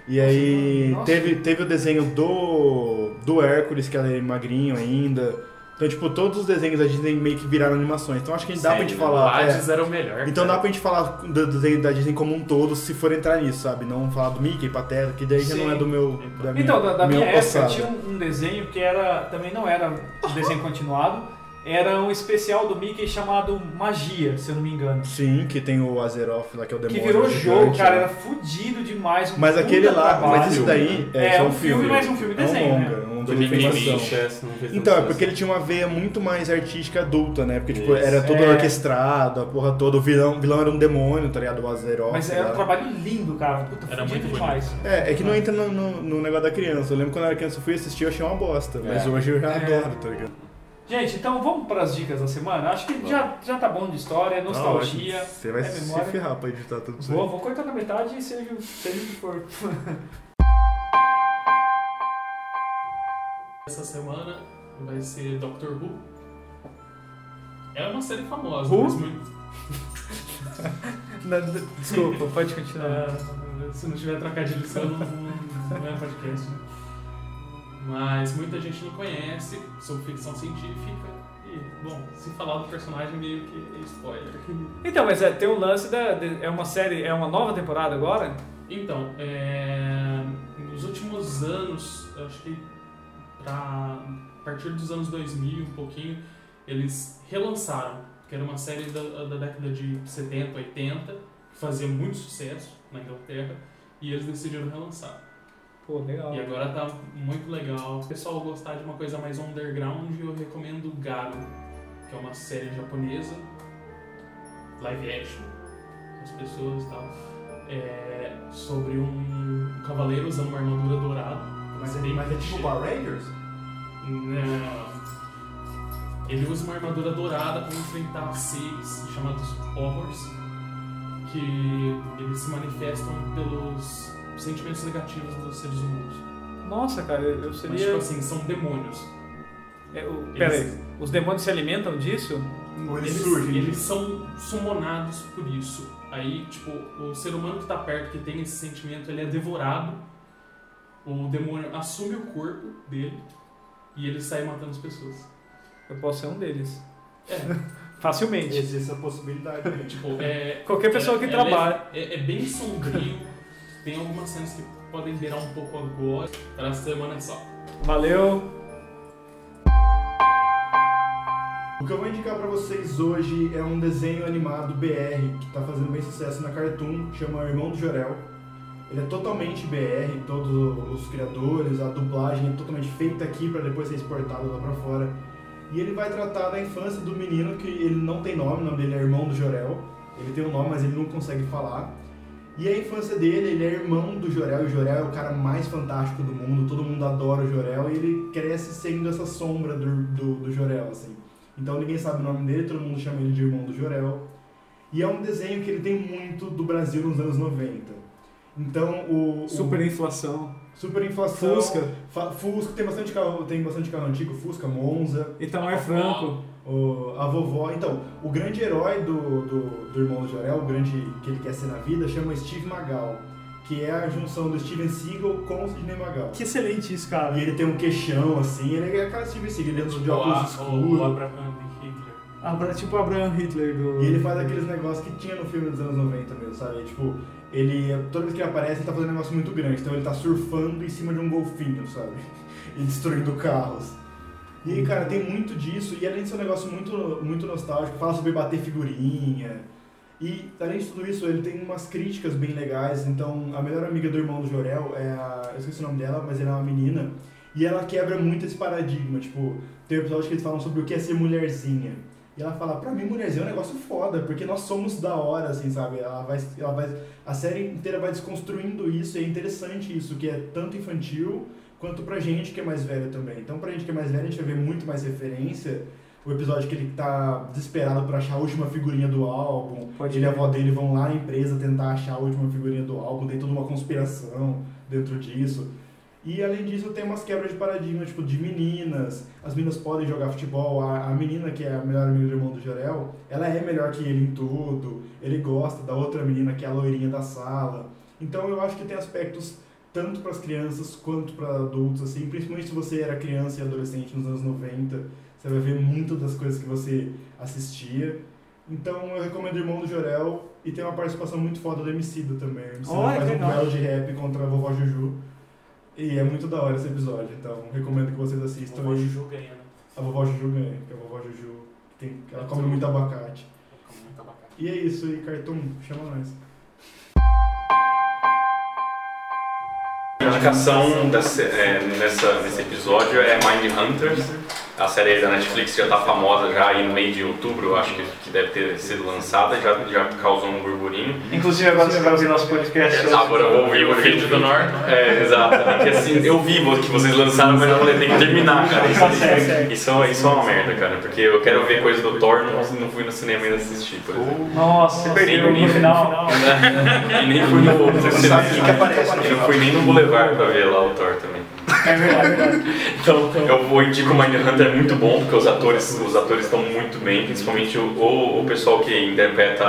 E aí Nossa. teve, teve o desenho do, do Hércules, que era magrinho ainda. Então, tipo, todos os desenhos da Disney meio que viraram animações. Então acho que dá pra gente falar. é. Hades era o melhor. Então dá cara. pra gente falar do desenho da Disney como um todo, se for entrar nisso, sabe? Não falar do Mickey, Pateta, que daí já Sim. não é do meu. Da minha, Então, da, da minha minha época tinha um, um desenho que era também não era um desenho continuado, era um especial do Mickey chamado Magia, se eu não me engano. Sim, que tem o Azeroth lá, que é o Que demônio. virou gigante, jogo, cara, né? era fudido demais. um Mas aquele lá, trabalho. mas esse daí é, É, só um filme, mas um filme É um desenho, longa, né? Sucesso, não fez tanto Então, é porque ele tinha uma veia muito mais artística adulta, né? Porque, tipo, Isso. era tudo É. orquestrado, a porra toda. O vilão, o vilão era um demônio, tá ligado? O Azeroth. Mas era um trabalho lindo, cara. Puta, Era fudido muito demais. É, é que não entra no, no- no negócio da criança. Eu lembro quando eu era criança, eu fui assistir, eu achei uma bosta. Mas É. hoje eu já É. adoro, tá ligado? Gente, então vamos para as dicas da semana? Acho que já, já tá bom de história, nostalgia. Não, Você vai é se memória. ferrar pra editar tudo isso. aí. Vou, vou cortar na metade e seja, seja o que for. Essa semana vai ser Doctor Who. É uma série famosa, Who? mas muito. Desculpa, pode continuar. É, se não tiver trocadilho, isso não, não é podcast. né? Mas muita gente não conhece sobre ficção científica. E, bom, se falar do personagem, meio que é spoiler. Então, mas é, tem um lance da. de- é uma série, é uma nova temporada agora? Então, é, nos últimos anos, acho que pra, a partir dos anos 2000, um pouquinho, eles relançaram, que era uma série da, da década de 70, 80, que fazia muito sucesso na Inglaterra, e eles decidiram relançar. Pô, legal. E agora tá muito legal. Se o pessoal gostar de uma coisa mais underground, eu recomendo Garo, que é uma série japonesa, live action, as pessoas e tal, é, sobre um cavaleiro usando uma armadura dourada. Mas é, mas é tipo Power Rangers? Não. Ele usa uma armadura dourada para enfrentar seres chamados horrors, que eles se manifestam pelos sentimentos negativos dos seres humanos. Nossa, cara, eu eu Mas, seria. tipo assim, são demônios. É, o- Pera aí, os demônios se alimentam disso? Ou eles, Eles, surgem? eles são sumonados por isso. Aí, tipo, o ser humano que tá perto, que tem esse sentimento, ele é devorado. O demônio assume o corpo dele e ele sai matando as pessoas. Eu posso ser um deles. É, Facilmente. Existe essa possibilidade. né? tipo, é. Qualquer pessoa que é- trabalha. É, é bem sombrio. tem algumas cenas que podem virar um pouco agora. Para essa semana é só. Valeu. O que eu vou indicar pra vocês hoje é um desenho animado BR que tá fazendo bem sucesso na Cartoon, chama Irmão do Jorel. Ele é totalmente BR, todos os criadores, a dublagem é totalmente feita aqui pra depois ser exportada lá pra fora. E ele vai tratar da infância do menino que ele não tem nome, o nome dele é Irmão do Jorel. Ele tem um nome, mas ele não consegue falar. E a infância dele, ele é irmão do Jorel, e o Jorel é o cara mais fantástico do mundo, todo mundo adora o Jorel, e ele cresce sendo essa sombra do, do, do Jorel, assim. Então ninguém sabe o nome dele, todo mundo chama ele de irmão do Jorel. E é um desenho que ele tem muito do Brasil nos anos 90. Então o. o- Superinflação. Superinflação. Fusca. Fa- Fusca, tem bastante carro, tem bastante carro antigo, Fusca, Monza, Itamar Franco. o- a vovó. Então, o grande herói do, do, do irmão do Jorel, o grande que ele quer ser na vida, chama Steve Magal, que é a junção do Steven Seagal com o Sidney Magal. Que excelente isso, cara. E ele tem um queixão assim, ele é aquela Steven Seagal, ele de óculos escuros. Abra- tipo Abraham Hitler do. E ele faz aqueles negócios que tinha no filme dos anos 90 mesmo, sabe? Tipo, ele, toda vez que ele aparece, ele tá fazendo um negócio muito grande. Então ele tá surfando em cima de um golfinho, sabe? E destruindo carros. E cara, tem muito disso. E além de ser um negócio muito, muito nostálgico, fala sobre bater figurinha. E além de tudo isso, ele tem umas críticas bem legais. Então, a melhor amiga do irmão do Jorel é a. Eu esqueci o nome dela, mas ela é uma menina. E ela quebra muito esse paradigma. Tipo, tem um episódio que eles falam sobre o que é ser mulherzinha. E ela fala, pra mim, mulherzinha é um negócio foda, porque nós somos da hora, assim, sabe? Ela vai, ela vai, a série inteira vai desconstruindo isso, e é interessante isso, que é tanto infantil quanto pra gente que é mais velho também. Então, pra gente que é mais velho, a gente vai ver muito mais referência. O episódio que ele tá desesperado por achar a última figurinha do álbum. Pode ele e a avó dele vão lá na empresa tentar achar a última figurinha do álbum. Tem toda uma conspiração dentro disso. E além disso tem umas quebras de paradigma, tipo, de meninas. As meninas podem jogar futebol. A, a menina, que é a melhor amiga do irmão do Jorel, ela é melhor que ele em tudo. Ele gosta da outra menina, que é a loirinha da sala. Então eu acho que tem aspectos tanto para as crianças quanto para adultos, assim. Principalmente se você era criança e adolescente nos anos 90, você vai ver muito das coisas que você assistia. Então eu recomendo o Irmão do Jorel e tem uma participação muito foda do Emicida também. O Emicida Olha, faz que um duelo de rap contra a vovó Juju. E é muito da hora esse episódio, então recomendo que vocês assistam. O e Juju ganha, né? A vovó Juju ganha, porque a vovó Juju tem, ela come muito abacate. Come muito abacate. E é isso, e Cartoon, chama nós. A indicação dessa, é, nessa, nesse episódio é Mind Hunters. A série da Netflix já está famosa já aí no meio de outubro, eu acho que, que deve ter sido lançada, já, já causou um burburinho. Inclusive agora você vai ouvir nosso podcast. Agora eu vou ouvir o vídeo do Norte. É, exato. Porque assim, eu vi que vocês lançaram, mas eu falei, tem que terminar, cara. Isso, Segue, segue. isso, isso é uma merda, cara. Porque eu quero ver coisa do Thor, não, não fui no cinema ainda assistir, por exemplo. Nossa, você perdeu no final. E nem fui no, cinema. sabe o que aparece no Eu não fui nem no Boulevard pra ver lá o Thor também. É verdade, é verdade. Então, eu vou indico o Mindhunter é muito bom, porque os atores os atores estão muito bem, principalmente o, o, o pessoal que interpreta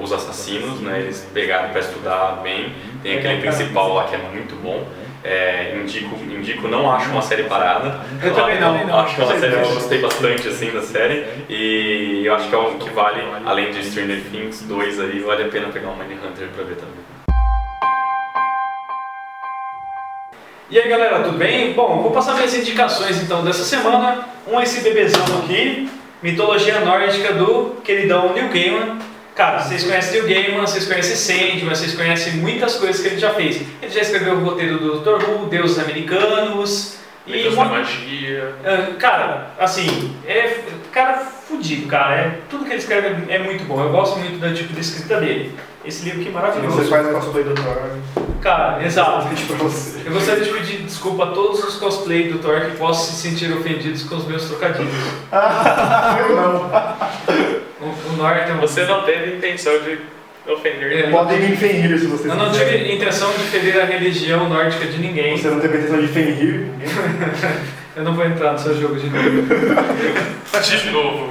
os assassinos, né? Eles pegaram para estudar bem. Tem aquele principal lá que é muito bom. É, indico, indico, não acho uma série parada. Eu também não. Acho que é uma série que eu gostei bastante assim da série. E eu acho que é um que vale, além de Stranger Things 2 aí, vale a pena pegar o Mindhunter pra ver também. E aí galera, tudo bem? Bom, vou passar minhas indicações então dessa semana. Um é esse bebezão aqui, mitologia nórdica do queridão Neil Gaiman. Cara, vocês conhecem Neil Gaiman, vocês conhecem Sandman, vocês conhecem muitas coisas que ele já fez. Ele já escreveu o roteiro do Dr. Who, Deuses Americanos e uma magia. Ah, Cara, assim, é cara fudido, cara. É, tudo que ele escreve é muito bom. Eu gosto muito do tipo de escrita dele. Esse livro que é maravilhoso. Você faz cosplay do Thor. Cara, exato. Eu gostaria de pedir desculpa a todos os cosplay do Thor que possam se sentir ofendidos com os meus trocadilhos. Eu não. O, o Norton. Você não teve intenção de ofender É. ninguém. Podem me fenrir se vocês Eu não quiserem. tive intenção de ferir a religião nórdica de ninguém. Você não teve intenção de fenrir? Eu não vou entrar no seu jogo de novo. De novo.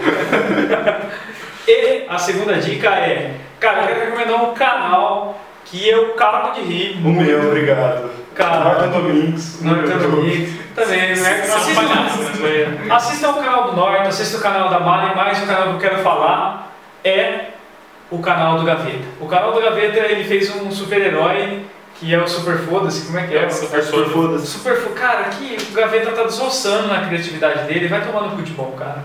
E a segunda dica é, cara, eu quero recomendar um canal que eu cago de rir. O meu, obrigado. Cara, Domingos. Norton Domingos. Também, né? São Assista, palhaços, né? assista o canal do Norton, assista o canal da Mari, mas o canal que eu quero falar é o canal do Gaveta. O canal do Gaveta, ele fez um super-herói que é o Super Foda-se, como é que é? É, Super Foda-se. Foda-se. Super Fo- Cara, aqui o Gaveta tá desossando na criatividade dele, vai tomar no cu de bom, cara.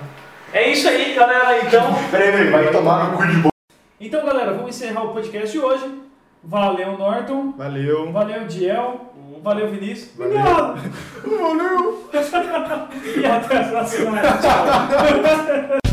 É isso aí, galera, então... Peraí, peraí, vai tomar no cu de bola. Então, galera, vamos encerrar o podcast de hoje. Valeu, Norton. Valeu. Valeu, Diel. Valeu, Vinícius. Valeu. Obrigado. Valeu. E até a próxima. Tchau.